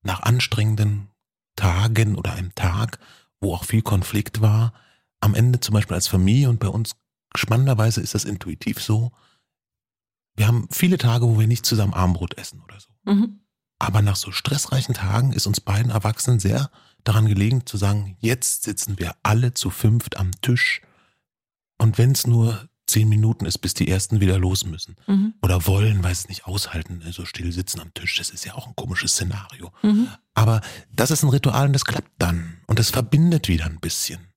nach anstrengenden Tagen oder einem Tag, wo auch viel Konflikt war, am Ende zum Beispiel als Familie und bei uns spannenderweise ist das intuitiv so, wir haben viele Tage, wo wir nicht zusammen Armbrot essen oder so. Mhm. Aber nach so stressreichen Tagen ist uns beiden Erwachsenen sehr daran gelegen zu sagen, jetzt sitzen wir alle zu fünft am Tisch und wenn es nur zehn Minuten ist, bis die ersten wieder los müssen Mhm. oder wollen, weil sie es nicht aushalten, so still sitzen am Tisch, das ist ja auch ein komisches Szenario. Mhm. Aber das ist ein Ritual und das klappt dann und das verbindet wieder ein bisschen.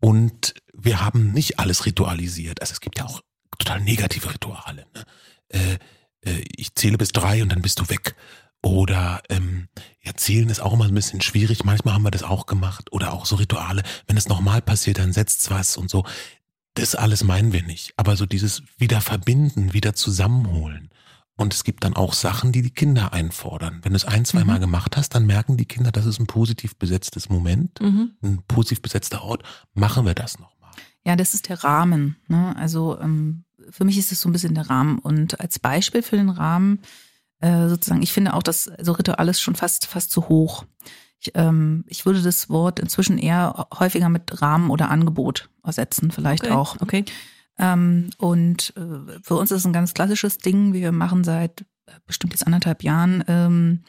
Und wir haben nicht alles ritualisiert. Also es gibt ja auch total negative Rituale. Ne? Äh, äh, ich zähle bis drei und dann bist du weg. Oder ähm, ja, zählen ist auch immer ein bisschen schwierig. Manchmal haben wir das auch gemacht. Oder auch so Rituale, wenn es nochmal passiert, dann setzt was und so. Das alles meinen wir nicht. Aber so dieses wieder verbinden, wieder zusammenholen. Und es gibt dann auch Sachen, die die Kinder einfordern. Wenn du es ein, zwei Mal Mhm. gemacht hast, dann merken die Kinder, das ist ein positiv besetztes Moment, Mhm. ein positiv besetzter Ort. Machen wir das nochmal. Ja, das ist der Rahmen. Ne? Also ähm, für mich ist es so ein bisschen der Rahmen. Und als Beispiel für den Rahmen, äh, sozusagen, ich finde auch, dass so Ritual ist schon fast, fast zu hoch. Ich, ähm, ich würde das Wort inzwischen eher häufiger mit Rahmen oder Angebot ersetzen, vielleicht Okay. auch. Okay. Ähm, und äh, für uns ist es ein ganz klassisches Ding. Wir machen seit äh, bestimmt jetzt anderthalb Jahren ähm,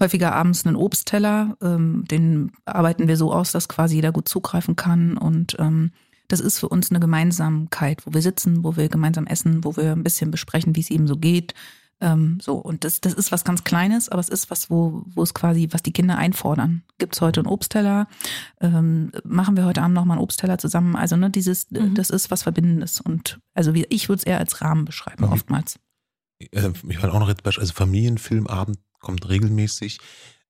häufiger abends einen Obstteller. Ähm, den arbeiten wir so aus, dass quasi jeder gut zugreifen kann. Und ähm, das ist für uns eine Gemeinsamkeit, wo wir sitzen, wo wir gemeinsam essen, wo wir ein bisschen besprechen, wie es ihm so geht. Ähm, so, und das, das ist was ganz Kleines, aber es ist was, wo, wo es quasi, was die Kinder einfordern. Gibt's heute einen Obstteller? Ähm, machen wir heute Abend nochmal einen Obstteller zusammen? Also, ne, dieses, Mhm. das ist was Verbindendes. Und also wie, ich würde es eher als Rahmen beschreiben, Mhm. oftmals. Äh, ich fand auch noch jetzt Beispiel, also Familienfilmabend kommt regelmäßig.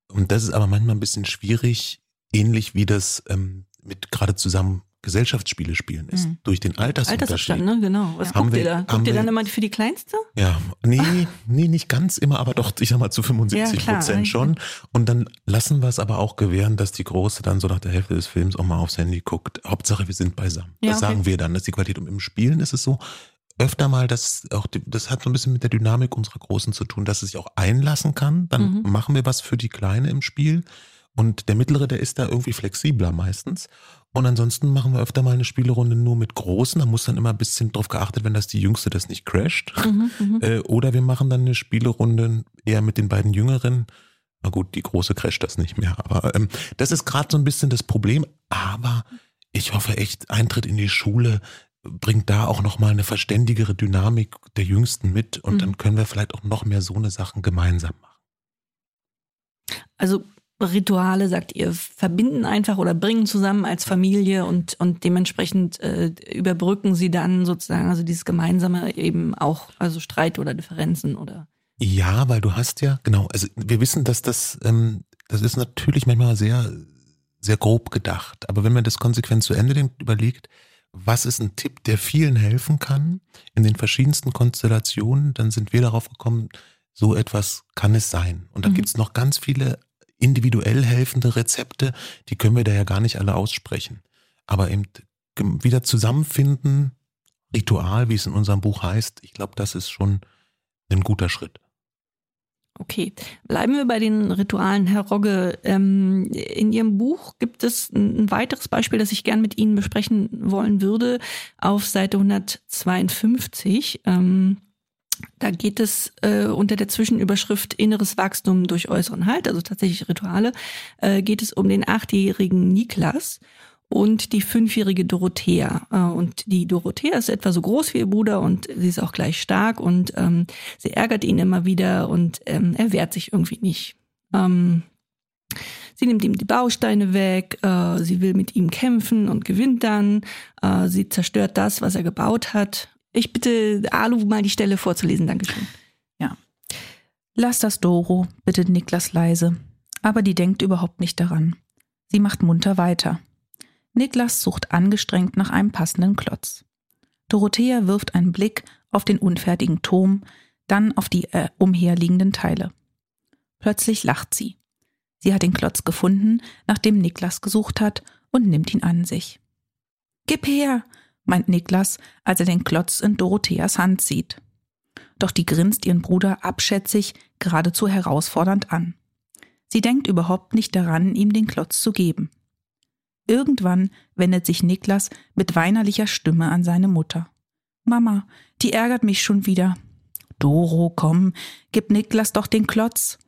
Und das ist aber manchmal ein bisschen schwierig, ähnlich wie das ähm, mit gerade zusammen Gesellschaftsspiele spielen ist. Mhm. Durch den Altersunterschied. Altersabstand, ne? Genau. Was Ja. Guckt ihr wir- da? haben Guckt ihr dann immer für die Kleinste? Ja, nee, nee, nicht ganz immer, aber doch, ich sag mal, zu 75 Ja. Prozent schon. Und dann lassen wir es aber auch gewähren, dass die Große dann so nach der Hälfte des Films auch mal aufs Handy guckt. Hauptsache, wir sind beisammen. Ja, das okay. sagen wir dann, das ist die Qualität. Und im Spielen ist es so, öfter mal, dass auch, die, das hat so ein bisschen mit der Dynamik unserer Großen zu tun, dass es sich auch einlassen kann. Dann Mhm. machen wir was für die Kleine im Spiel. Und der Mittlere, der ist da irgendwie flexibler meistens. Und ansonsten machen wir öfter mal eine Spielerunde nur mit Großen. Da muss dann immer ein bisschen drauf geachtet werden, dass die Jüngste das nicht crasht. Mhm, mhm. Äh, oder wir machen dann eine Spielerunde eher mit den beiden Jüngeren. Na gut, die große crasht das nicht mehr. Aber ähm, das ist gerade so ein bisschen das Problem. Aber ich hoffe echt, Eintritt in die Schule, bringt da auch nochmal eine verständigere Dynamik der Jüngsten mit und mhm. dann können wir vielleicht auch noch mehr so eine Sachen gemeinsam machen. Also Rituale, sagt ihr, verbinden einfach oder bringen zusammen als Familie und, und dementsprechend äh, überbrücken sie dann sozusagen, also dieses Gemeinsame eben auch, also Streit oder Differenzen oder. Ja, weil du hast ja, genau, also wir wissen, dass das, ähm, das ist natürlich manchmal sehr, sehr grob gedacht. Aber wenn man das konsequent zu Ende denkt, überlegt, was ist ein Tipp, der vielen helfen kann in den verschiedensten Konstellationen, dann sind wir darauf gekommen, so etwas kann es sein. Und dann mhm. gibt es noch ganz viele individuell helfende Rezepte, die können wir da ja gar nicht alle aussprechen. Aber eben wieder zusammenfinden, Ritual, wie es in unserem Buch heißt, ich glaube, das ist schon ein guter Schritt. Okay, bleiben wir bei den Ritualen, Herr Rogge. Ähm, in Ihrem Buch gibt es ein weiteres Beispiel, das ich gern mit Ihnen besprechen wollen würde, auf Seite 152. Ähm, da geht es äh, unter der Zwischenüberschrift Inneres Wachstum durch äußeren Halt, also tatsächlich Rituale, äh, geht es um den achtjährigen Niklas und die fünfjährige Dorothea. Äh, und die Dorothea ist etwa so groß wie ihr Bruder und sie ist auch gleich stark und ähm, sie ärgert ihn immer wieder und ähm, er wehrt sich irgendwie nicht. Ähm, sie nimmt ihm die Bausteine weg, äh, sie will mit ihm kämpfen und gewinnt dann. Äh, sie zerstört das, was er gebaut hat. Ich bitte Alu mal die Stelle vorzulesen, Dankeschön. Ja. Lass das Doro, bittet Niklas leise. Aber die denkt überhaupt nicht daran. Sie macht munter weiter. Niklas sucht angestrengt nach einem passenden Klotz. Dorothea wirft einen Blick auf den unfertigen Turm, dann auf die äh, umherliegenden Teile. Plötzlich lacht sie. Sie hat den Klotz gefunden, nachdem Niklas gesucht hat, und nimmt ihn an sich. Gib her, meint Niklas, als er den Klotz in Dorotheas Hand sieht. Doch die grinst ihren Bruder abschätzig, geradezu herausfordernd an. Sie denkt überhaupt nicht daran, ihm den Klotz zu geben. Irgendwann wendet sich Niklas mit weinerlicher Stimme an seine Mutter. Mama, die ärgert mich schon wieder. Doro, komm, gib Niklas doch den Klotz.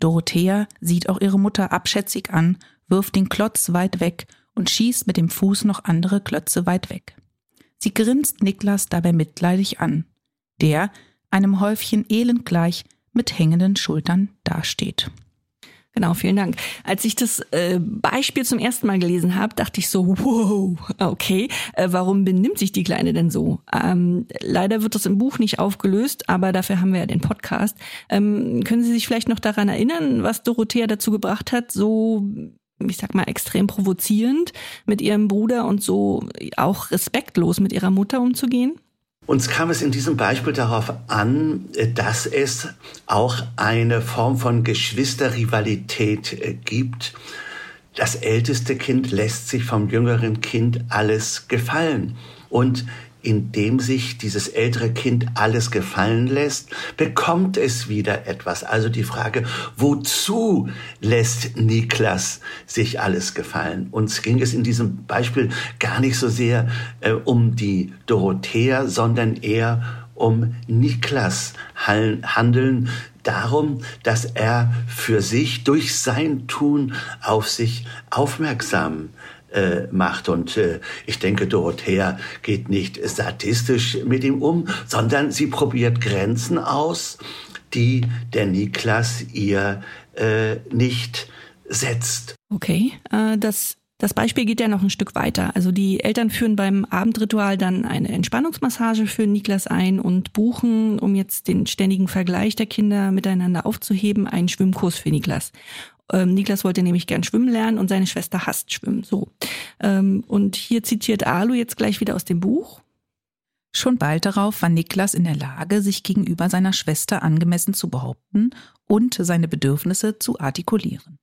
Dorothea sieht auch ihre Mutter abschätzig an, wirft den Klotz weit weg und schießt mit dem Fuß noch andere Klötze weit weg. Sie grinst Niklas dabei mitleidig an, der, einem Häufchen elend gleich, mit hängenden Schultern dasteht. Genau, vielen Dank. Als ich das äh, Beispiel zum ersten Mal gelesen habe, dachte ich so, wow, okay, äh, warum benimmt sich die Kleine denn so? Ähm, leider wird das im Buch nicht aufgelöst, aber dafür haben wir ja den Podcast. Ähm, können Sie sich vielleicht noch daran erinnern, was Dorothea dazu gebracht hat, so ich sag mal, extrem provozierend mit ihrem Bruder und so auch respektlos mit ihrer Mutter umzugehen? Uns kam es in diesem Beispiel darauf an, dass es auch eine Form von Geschwisterrivalität äh, gibt. Das älteste Kind lässt sich vom jüngeren Kind alles gefallen. Und indem sich dieses ältere Kind alles gefallen lässt, bekommt es wieder etwas. Also die Frage, wozu lässt Niklas sich alles gefallen? Uns ging es in diesem Beispiel gar nicht so sehr äh, um die Dorothea, sondern eher um Niklas Handeln, darum, dass er für sich durch sein Tun auf sich aufmerksam äh, macht. Und äh, ich denke, Dorothea geht nicht statistisch mit ihm um, sondern sie probiert Grenzen aus, die der Niklas ihr äh, nicht setzt. Okay, äh, das das Beispiel geht ja noch ein Stück weiter. Also die Eltern führen beim Abendritual dann eine Entspannungsmassage für Niklas ein und buchen, um jetzt den ständigen Vergleich der Kinder miteinander aufzuheben, einen Schwimmkurs für Niklas. Ähm, Niklas wollte nämlich gern schwimmen lernen und seine Schwester hasst Schwimmen. So. Ähm, und hier zitiert Alu jetzt gleich wieder aus dem Buch. Schon bald darauf war Niklas in der Lage, sich gegenüber seiner Schwester angemessen zu behaupten und seine Bedürfnisse zu artikulieren.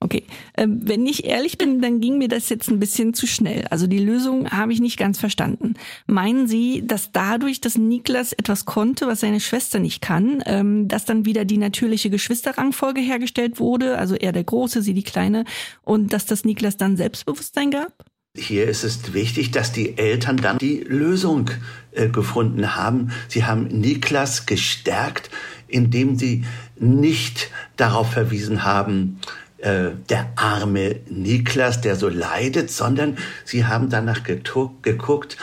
Okay, ähm, wenn ich ehrlich bin, dann ging mir das jetzt ein bisschen zu schnell. Also die Lösung habe ich nicht ganz verstanden. Meinen Sie, dass dadurch, dass Niklas etwas konnte, was seine Schwester nicht kann, ähm, dass dann wieder die natürliche Geschwisterrangfolge hergestellt wurde, also er der Große, sie die Kleine, und dass das Niklas dann Selbstbewusstsein gab? Hier ist es wichtig, dass die Eltern dann die Lösung äh, gefunden haben. Sie haben Niklas gestärkt, indem sie nicht darauf verwiesen haben, äh, der arme Niklas, der so leidet, sondern sie haben danach geguckt,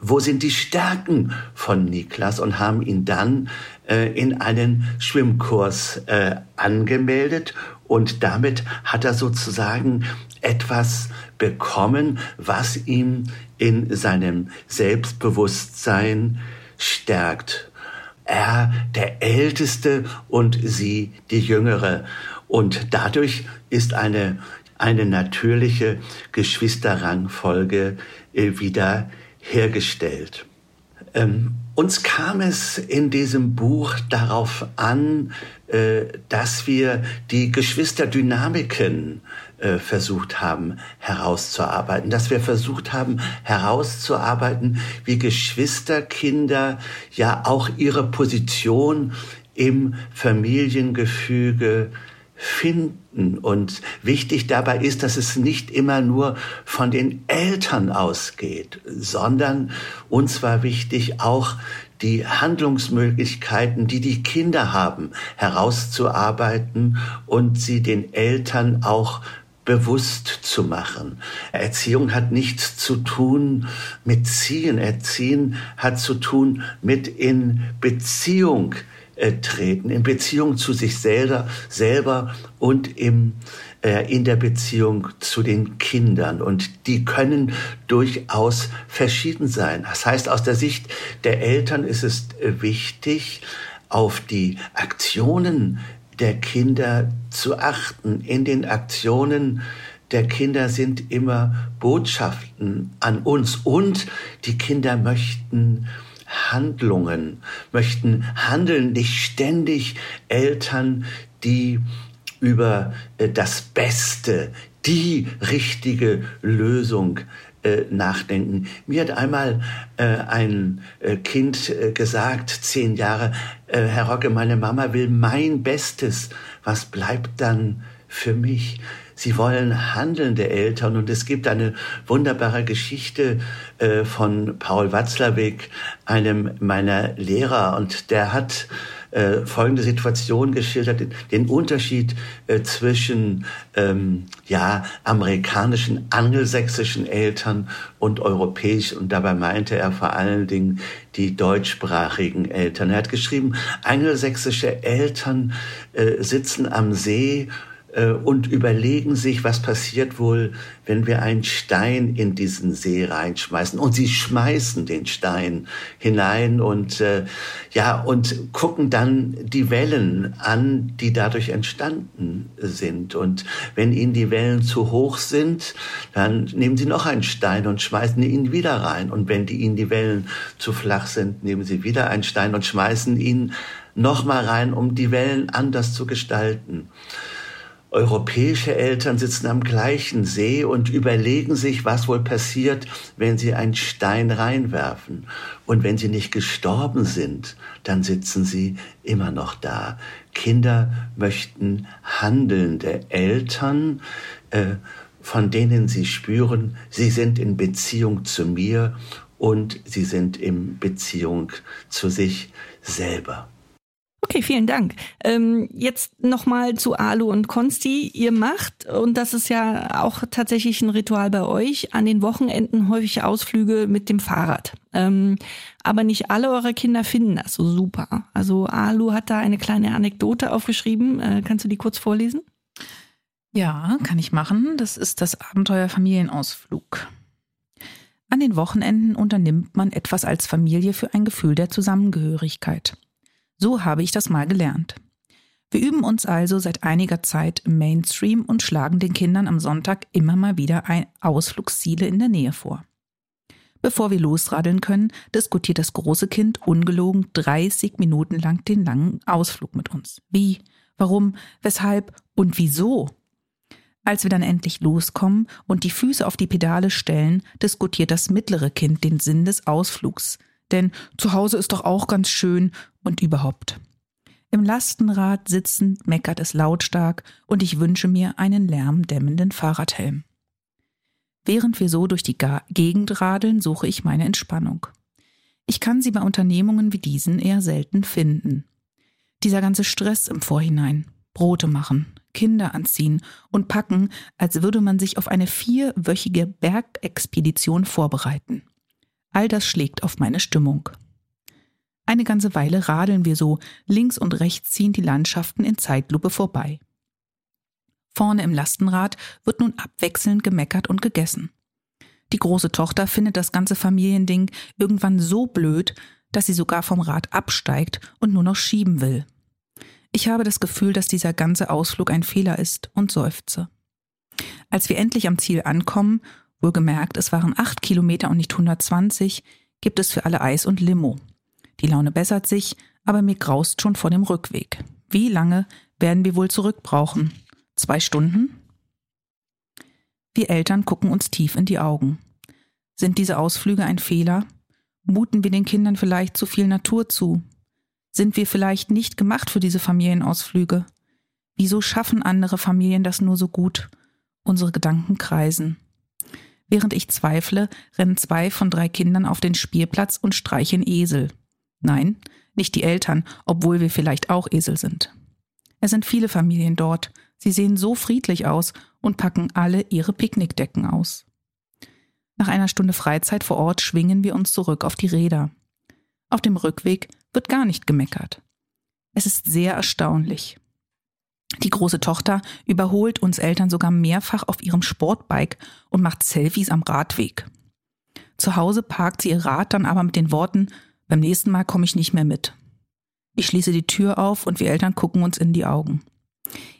wo sind die Stärken von Niklas und haben ihn dann äh, in einen Schwimmkurs äh, angemeldet und damit hat er sozusagen etwas bekommen, was ihm in seinem Selbstbewusstsein stärkt. Er der Älteste und sie die Jüngere. Und dadurch ist eine, eine natürliche Geschwisterrangfolge äh, wieder hergestellt. Ähm, uns kam es in diesem Buch darauf an, äh, dass wir die Geschwisterdynamiken äh, versucht haben herauszuarbeiten, dass wir versucht haben herauszuarbeiten, wie Geschwisterkinder ja auch ihre Position im Familiengefüge finden. Und wichtig dabei ist, dass es nicht immer nur von den Eltern ausgeht, sondern uns war wichtig auch die Handlungsmöglichkeiten, die die Kinder haben, herauszuarbeiten und sie den Eltern auch bewusst zu machen. Erziehung hat nichts zu tun mit Ziehen. Erziehen hat zu tun mit in Beziehung äh, treten, in Beziehung zu sich selber, selber und im, äh, in der Beziehung zu den Kindern. Und die können durchaus verschieden sein. Das heißt, aus der Sicht der Eltern ist es äh, wichtig, auf die Aktionen der Kinder zu achten. In den Aktionen der Kinder sind immer Botschaften an uns und die Kinder möchten Handlungen, möchten handeln, nicht ständig Eltern, die über äh, das Beste, die richtige Lösung äh, nachdenken. Mir hat einmal äh, ein Kind gesagt, zehn Jahre, Herr Rocke, meine Mama will mein Bestes. Was bleibt dann für mich? Sie wollen handelnde Eltern und es gibt eine wunderbare Geschichte äh, von Paul Watzlawick, einem meiner Lehrer und der hat äh, folgende Situation geschildert, den, Unterschied äh, zwischen ähm, ja, amerikanischen, angelsächsischen Eltern und europäisch. Und dabei meinte er vor allen Dingen die deutschsprachigen Eltern. Er hat geschrieben, angelsächsische Eltern äh, sitzen am See und überlegen sich, was passiert wohl, wenn wir einen Stein in diesen See reinschmeißen. Und sie schmeißen den Stein hinein und äh, ja und gucken dann die Wellen an, die dadurch entstanden sind. Und wenn ihnen die Wellen zu hoch sind, dann nehmen sie noch einen Stein und schmeißen ihn wieder rein. Und wenn die ihnen die Wellen zu flach sind, nehmen sie wieder einen Stein und schmeißen ihn noch mal rein, um die Wellen anders zu gestalten. Europäische Eltern sitzen am gleichen See und überlegen sich, was wohl passiert, wenn sie einen Stein reinwerfen. Und wenn sie nicht gestorben sind, dann sitzen sie immer noch da. Kinder möchten handelnde Eltern, äh, von denen sie spüren, sie sind in Beziehung zu mir und sie sind in Beziehung zu sich selber. Okay, vielen Dank. Ähm, jetzt nochmal zu Alu und Konsti. Ihr macht, und das ist ja auch tatsächlich ein Ritual bei euch, an den Wochenenden häufig Ausflüge mit dem Fahrrad. Ähm, aber nicht alle eure Kinder finden das so super. Also Alu hat da eine kleine Anekdote aufgeschrieben. Äh, kannst du die kurz vorlesen? Ja, kann ich machen. Das ist das Abenteuer Familienausflug. An den Wochenenden unternimmt man etwas als Familie für ein Gefühl der Zusammengehörigkeit. So habe ich das mal gelernt. Wir üben uns also seit einiger Zeit im Mainstream und schlagen den Kindern am Sonntag immer mal wieder ein Ausflugsziele in der Nähe vor. Bevor wir losradeln können, diskutiert das große Kind ungelogen 30 Minuten lang den langen Ausflug mit uns. Wie, warum, weshalb und wieso? Als wir dann endlich loskommen und die Füße auf die Pedale stellen, diskutiert das mittlere Kind den Sinn des Ausflugs, denn zu Hause ist doch auch ganz schön und überhaupt. Im Lastenrad sitzend meckert es lautstark und ich wünsche mir einen lärmdämmenden Fahrradhelm. Während wir so durch die Gegend radeln, suche ich meine Entspannung. Ich kann sie bei Unternehmungen wie diesen eher selten finden. Dieser ganze Stress im Vorhinein, Brote machen, Kinder anziehen und packen, als würde man sich auf eine vierwöchige Bergexpedition vorbereiten. All das schlägt auf meine Stimmung. Eine ganze Weile radeln wir so, links und rechts ziehen die Landschaften in Zeitlupe vorbei. Vorne im Lastenrad wird nun abwechselnd gemeckert und gegessen. Die große Tochter findet das ganze Familiending irgendwann so blöd, dass sie sogar vom Rad absteigt und nur noch schieben will. Ich habe das Gefühl, dass dieser ganze Ausflug ein Fehler ist und seufze. Als wir endlich am Ziel ankommen, wohlgemerkt, es waren acht Kilometer und nicht 120, gibt es für alle Eis und Limo. Die Laune bessert sich, aber mir graust schon vor dem Rückweg. Wie lange werden wir wohl zurück brauchen? Zwei Stunden? Wir Eltern gucken uns tief in die Augen. Sind diese Ausflüge ein Fehler? Muten wir den Kindern vielleicht zu viel Natur zu? Sind wir vielleicht nicht gemacht für diese Familienausflüge? Wieso schaffen andere Familien das nur so gut? Unsere Gedanken kreisen. Während ich zweifle, rennen zwei von drei Kindern auf den Spielplatz und streichen Esel. Nein, nicht die Eltern, obwohl wir vielleicht auch Esel sind. Es sind viele Familien dort. Sie sehen so friedlich aus und packen alle ihre Picknickdecken aus. Nach einer Stunde Freizeit vor Ort schwingen wir uns zurück auf die Räder. Auf dem Rückweg wird gar nicht gemeckert. Es ist sehr erstaunlich. Die große Tochter überholt uns Eltern sogar mehrfach auf ihrem Sportbike und macht Selfies am Radweg. Zu Hause parkt sie ihr Rad dann aber mit den Worten, beim nächsten Mal komme ich nicht mehr mit. Ich schließe die Tür auf und wir Eltern gucken uns in die Augen.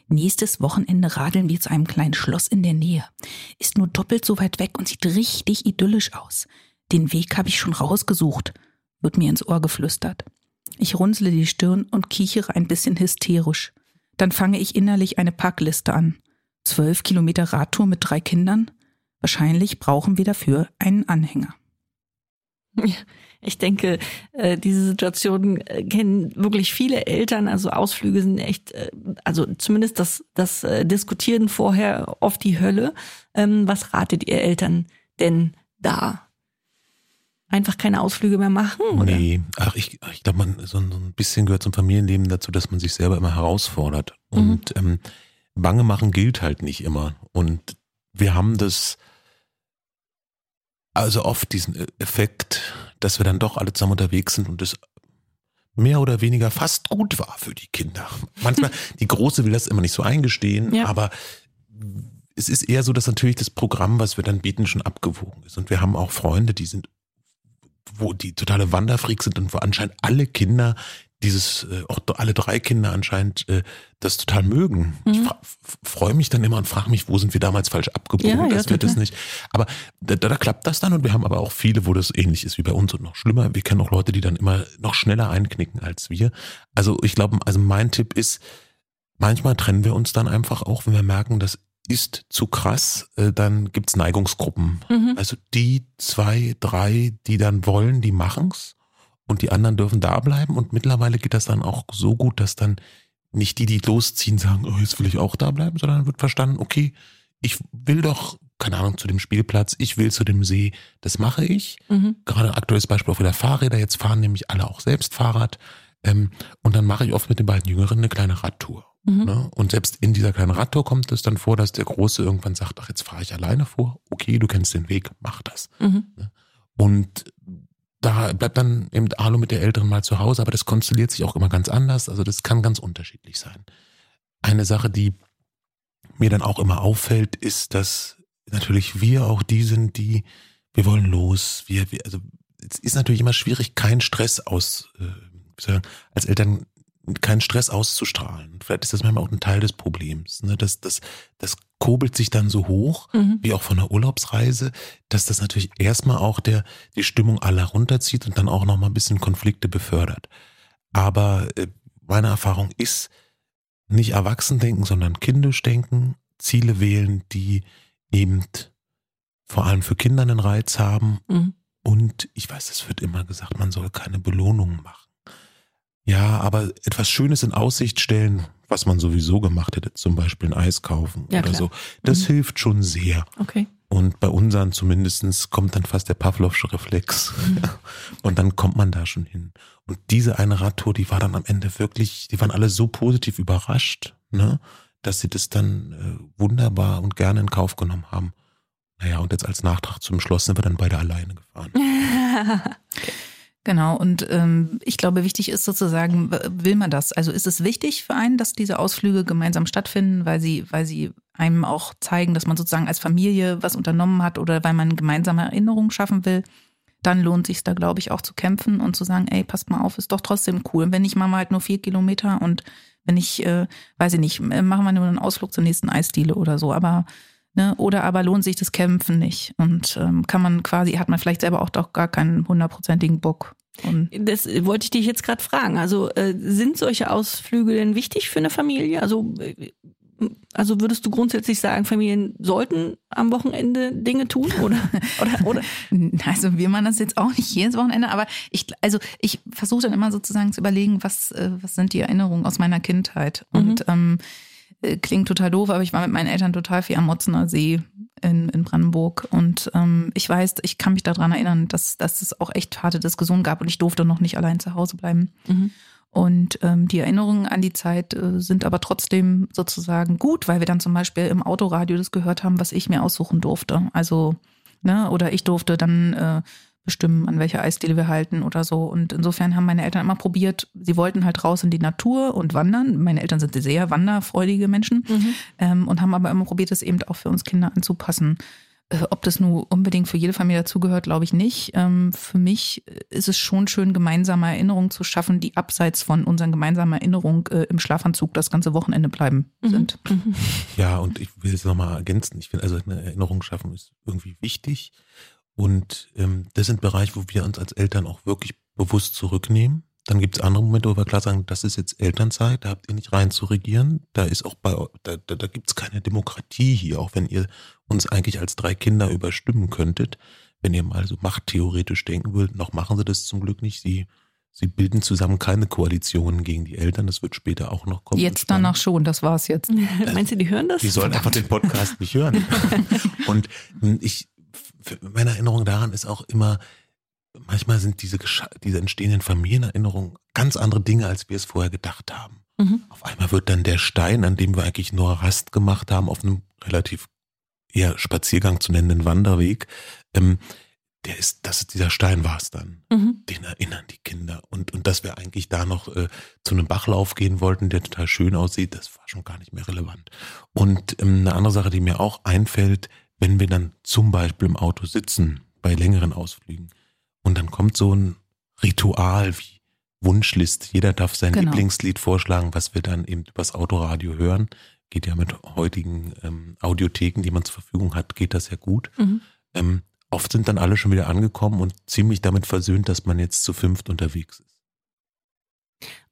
Nächstes Wochenende radeln wir zu einem kleinen Schloss in der Nähe. Ist nur doppelt so weit weg und sieht richtig idyllisch aus. Den Weg habe ich schon rausgesucht, wird mir ins Ohr geflüstert. Ich runzle die Stirn und kichere ein bisschen hysterisch. Dann fange ich innerlich eine Packliste an. Zwölf Kilometer Radtour mit drei Kindern? Wahrscheinlich brauchen wir dafür einen Anhänger. Ich denke, äh, diese Situation äh, kennen wirklich viele Eltern. Also Ausflüge sind echt, äh, also zumindest das, das Diskutieren vorher oft die Hölle. Ähm, was ratet ihr Eltern denn da? Einfach keine Ausflüge mehr machen? Oder? Nee, ach, ich, ich glaube, man so ein bisschen gehört zum Familienleben dazu, dass man sich selber immer herausfordert. Mhm. Und ähm, Bange machen gilt halt nicht immer. Und wir haben das also oft diesen e-, Effekt, dass wir dann doch alle zusammen unterwegs sind und es mehr oder weniger fast gut war für die Kinder. Manchmal, die Große will das immer nicht so eingestehen, ja. aber es ist eher so, dass natürlich das Programm, was wir dann bieten, schon abgewogen ist. Und wir haben auch Freunde, die sind, wo die totale Wanderfreaks sind und wo anscheinend alle Kinder dieses, äh, auch alle drei Kinder anscheinend äh, das total mögen. Mhm. Ich freue mich dann immer und frage mich, wo sind wir damals falsch abgebogen, ja, dass ja, wir das nicht. Aber da, da klappt das dann und wir haben aber auch viele, wo das ähnlich ist wie bei uns und noch schlimmer. Wir kennen auch Leute, die dann immer noch schneller einknicken als wir. Also ich glaube, also mein Tipp ist, manchmal trennen wir uns dann einfach auch, wenn wir merken, das ist zu krass, äh, dann gibt's Neigungsgruppen. Mhm. Also die zwei, drei, die dann wollen, die machen's und die anderen dürfen da bleiben. Und mittlerweile geht das dann auch so gut, dass dann nicht die, die losziehen, sagen, oh, jetzt will ich auch da bleiben, sondern wird verstanden, okay, ich will doch, keine Ahnung, zu dem Spielplatz, ich will zu dem See, das mache ich. Mhm. Gerade aktuelles Beispiel auch wieder Fahrräder, jetzt fahren nämlich alle auch selbst Fahrrad. Ähm, und dann mache ich oft mit den beiden Jüngeren eine kleine Radtour. Mhm. Ne? Und selbst in dieser kleinen Radtour kommt es dann vor, dass der Große irgendwann sagt, ach, jetzt fahre ich alleine vor. Okay, du kennst den Weg, mach das. Mhm. Ne? Und da bleibt dann eben Arlo mit der Älteren mal zu Hause, aber das konstelliert sich auch immer ganz anders. Also das kann ganz unterschiedlich sein. Eine Sache, die mir dann auch immer auffällt, ist, dass natürlich wir auch die sind, die, wir wollen los. Wir, wir also es ist natürlich immer schwierig, keinen Stress aus, äh, als Eltern keinen Stress auszustrahlen. Vielleicht ist das manchmal auch ein Teil des Problems. Ne? Das, das, das kurbelt sich dann so hoch, mhm. wie auch von einer Urlaubsreise, dass das natürlich erstmal auch der, die Stimmung aller runterzieht und dann auch nochmal ein bisschen Konflikte befördert. Aber äh, meine Erfahrung ist, nicht erwachsen denken, sondern kindisch denken, Ziele wählen, die eben vor allem für Kinder einen Reiz haben. Mhm. Und ich weiß, es wird immer gesagt, man soll keine Belohnungen machen. Ja, aber etwas Schönes in Aussicht stellen, was man sowieso gemacht hätte, zum Beispiel ein Eis kaufen ja, oder klar. so, das mhm. hilft schon sehr. Okay. Und bei unseren zumindestens kommt dann fast der Pavlovsche Reflex. Mhm. Und dann kommt man da schon hin. Und diese eine Radtour, die war dann am Ende wirklich, die waren alle so positiv überrascht, ne, dass sie das dann äh, wunderbar und gerne in Kauf genommen haben. Naja, und jetzt als Nachtrag zum Schloss sind wir dann beide alleine gefahren. Genau, und ähm, ich glaube, wichtig ist sozusagen, will man das? Also ist es wichtig für einen, dass diese Ausflüge gemeinsam stattfinden, weil sie, weil sie einem auch zeigen, dass man sozusagen als Familie was unternommen hat oder weil man gemeinsame Erinnerungen schaffen will? Dann lohnt sich da, glaube ich, auch zu kämpfen und zu sagen, ey, passt mal auf, ist doch trotzdem cool. Wenn ich mache halt nur vier Kilometer und wenn ich, äh, weiß ich nicht, machen wir nur einen Ausflug zur nächsten Eisdiele oder so, aber Ne? Oder aber lohnt sich das Kämpfen nicht? Und ähm, kann man quasi, hat man vielleicht selber auch doch gar keinen hundertprozentigen Bock. Und das wollte ich dich jetzt gerade fragen. Also äh, sind solche Ausflüge denn wichtig für eine Familie? Also, äh, also würdest du grundsätzlich sagen, Familien sollten am Wochenende Dinge tun? Oder, oder, oder? Also wir machen das jetzt auch nicht jedes Wochenende, aber ich, also ich versuche dann immer sozusagen zu überlegen, was, äh, was sind die Erinnerungen aus meiner Kindheit? Und mhm. ähm, äh, klingt total doof, aber ich war mit meinen Eltern total viel am Motzener See in, in Brandenburg. Und ähm, ich weiß, ich kann mich daran erinnern, dass, dass es auch echt harte Diskussionen gab und ich durfte noch nicht allein zu Hause bleiben. Mhm. Und ähm, die Erinnerungen an die Zeit äh, sind aber trotzdem sozusagen gut, weil wir dann zum Beispiel im Autoradio das gehört haben, was ich mir aussuchen durfte. Also, ne, oder ich durfte dann äh, bestimmen, an welcher Eisdiele wir halten oder so. Und insofern haben meine Eltern immer probiert, sie wollten halt raus in die Natur und wandern. Meine Eltern sind sehr wanderfreudige Menschen mhm. ähm, und haben aber immer probiert, es eben auch für uns Kinder anzupassen. Äh, ob das nun unbedingt für jede Familie dazugehört, glaube ich nicht. Ähm, für mich ist es schon schön, gemeinsame Erinnerungen zu schaffen, die abseits von unseren gemeinsamen Erinnerungen äh, im Schlafanzug das ganze Wochenende bleiben mhm. sind. Mhm. Ja, und ich will es nochmal ergänzen. Ich finde, also eine Erinnerung schaffen ist irgendwie wichtig. Und ähm, das sind Bereiche, wo wir uns als Eltern auch wirklich bewusst zurücknehmen. Dann gibt es andere Momente, wo wir klar sagen, das ist jetzt Elternzeit, da habt ihr nicht rein zu regieren. Da ist auch bei, da, da, da gibt es keine Demokratie hier, auch wenn ihr uns eigentlich als drei Kinder überstimmen könntet. Wenn ihr mal so machttheoretisch denken würdet, noch machen sie das zum Glück nicht. Sie, sie bilden zusammen keine Koalitionen gegen die Eltern. Das wird später auch noch kommen. Jetzt danach schon, das war's jetzt. Meinst du, die hören das? Die sollen einfach den Podcast nicht hören. Und hm, ich, meine Erinnerung daran ist auch immer, manchmal sind diese, diese entstehenden Familienerinnerungen ganz andere Dinge, als wir es vorher gedacht haben. Mhm. Auf einmal wird dann der Stein, an dem wir eigentlich nur Rast gemacht haben, auf einem relativ eher Spaziergang zu nennenden Wanderweg, ähm, der ist, das dieser Stein war es dann. Mhm. Den erinnern die Kinder. Und, und dass wir eigentlich da noch äh, zu einem Bachlauf gehen wollten, der total schön aussieht, das war schon gar nicht mehr relevant. Und ähm, eine andere Sache, die mir auch einfällt, wenn wir dann zum Beispiel im Auto sitzen bei längeren Ausflügen und dann kommt so ein Ritual wie Wunschlist. Jeder darf sein genau. Lieblingslied vorschlagen, was wir dann eben übers Autoradio hören. Geht ja mit heutigen ähm, Audiotheken, die man zur Verfügung hat, geht das ja gut. Mhm. Ähm, oft sind dann alle schon wieder angekommen und ziemlich damit versöhnt, dass man jetzt zu fünft unterwegs ist.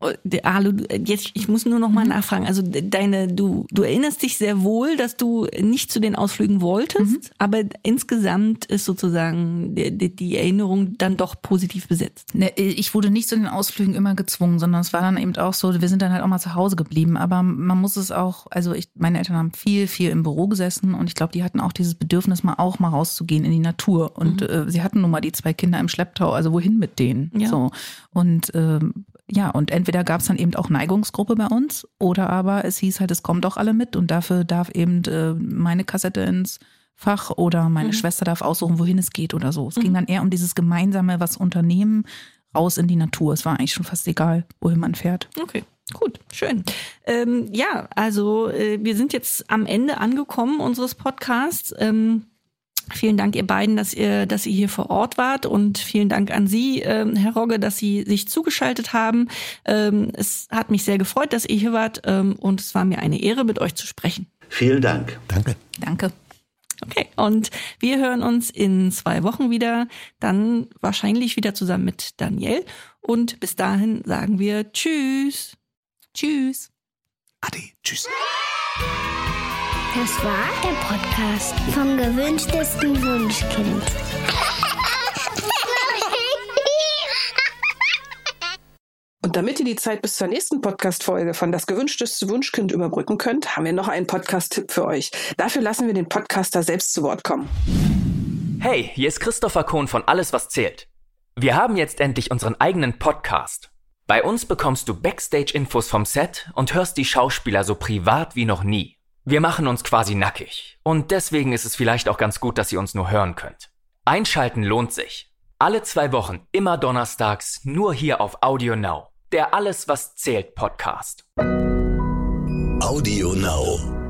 Oh, Alu, jetzt, ich muss nur noch mal mhm. nachfragen. Also deine, du, du erinnerst dich sehr wohl, dass du nicht zu den Ausflügen wolltest, mhm. aber insgesamt ist sozusagen die, die, Erinnerung dann doch positiv besetzt. Ne, ich wurde nicht zu den Ausflügen immer gezwungen, sondern es war dann eben auch so, wir sind dann halt auch mal zu Hause geblieben. Aber man muss es auch, also ich, meine Eltern haben viel, viel im Büro gesessen und ich glaube, die hatten auch dieses Bedürfnis, mal auch mal rauszugehen in die Natur. Und mhm. äh, sie hatten nun mal die zwei Kinder im Schlepptau, also wohin mit denen? Ja. So. Und ähm, ja, und entweder gab es dann eben auch Neigungsgruppe bei uns oder aber es hieß halt, es kommen doch alle mit und dafür darf eben äh, meine Kassette ins Fach oder meine mhm. Schwester darf aussuchen, wohin es geht oder so. Es mhm. ging dann eher um dieses gemeinsame, was unternehmen, raus in die Natur. Es war eigentlich schon fast egal, wohin man fährt. Okay. Gut, schön. Ähm, ja, also äh, wir sind jetzt am Ende angekommen unseres Podcasts. Ähm, Vielen Dank, ihr beiden, dass ihr, dass ihr hier vor Ort wart und vielen Dank an Sie, ähm, Herr Rogge, dass Sie sich zugeschaltet haben. Ähm, es hat mich sehr gefreut, dass ihr hier wart ähm, und es war mir eine Ehre, mit euch zu sprechen. Vielen Dank. Danke. Danke. Okay, und wir hören uns in zwei Wochen wieder, dann wahrscheinlich wieder zusammen mit Daniel. Und bis dahin sagen wir Tschüss. Tschüss. Ade. Tschüss. Das war der Podcast vom gewünschtesten Wunschkind. Und damit ihr die Zeit bis zur nächsten Podcast-Folge von Das gewünschteste Wunschkind überbrücken könnt, haben wir noch einen Podcast-Tipp für euch. Dafür lassen wir den Podcaster selbst zu Wort kommen. Hey, hier ist Christopher Kohn von Alles, was zählt. Wir haben jetzt endlich unseren eigenen Podcast. Bei uns bekommst du Backstage-Infos vom Set und hörst die Schauspieler so privat wie noch nie. Wir machen uns quasi nackig. Und deswegen ist es vielleicht auch ganz gut, dass ihr uns nur hören könnt. Einschalten lohnt sich. Alle zwei Wochen, immer donnerstags, nur hier auf Audio Now. Der Alles, was zählt Podcast. Audio Now.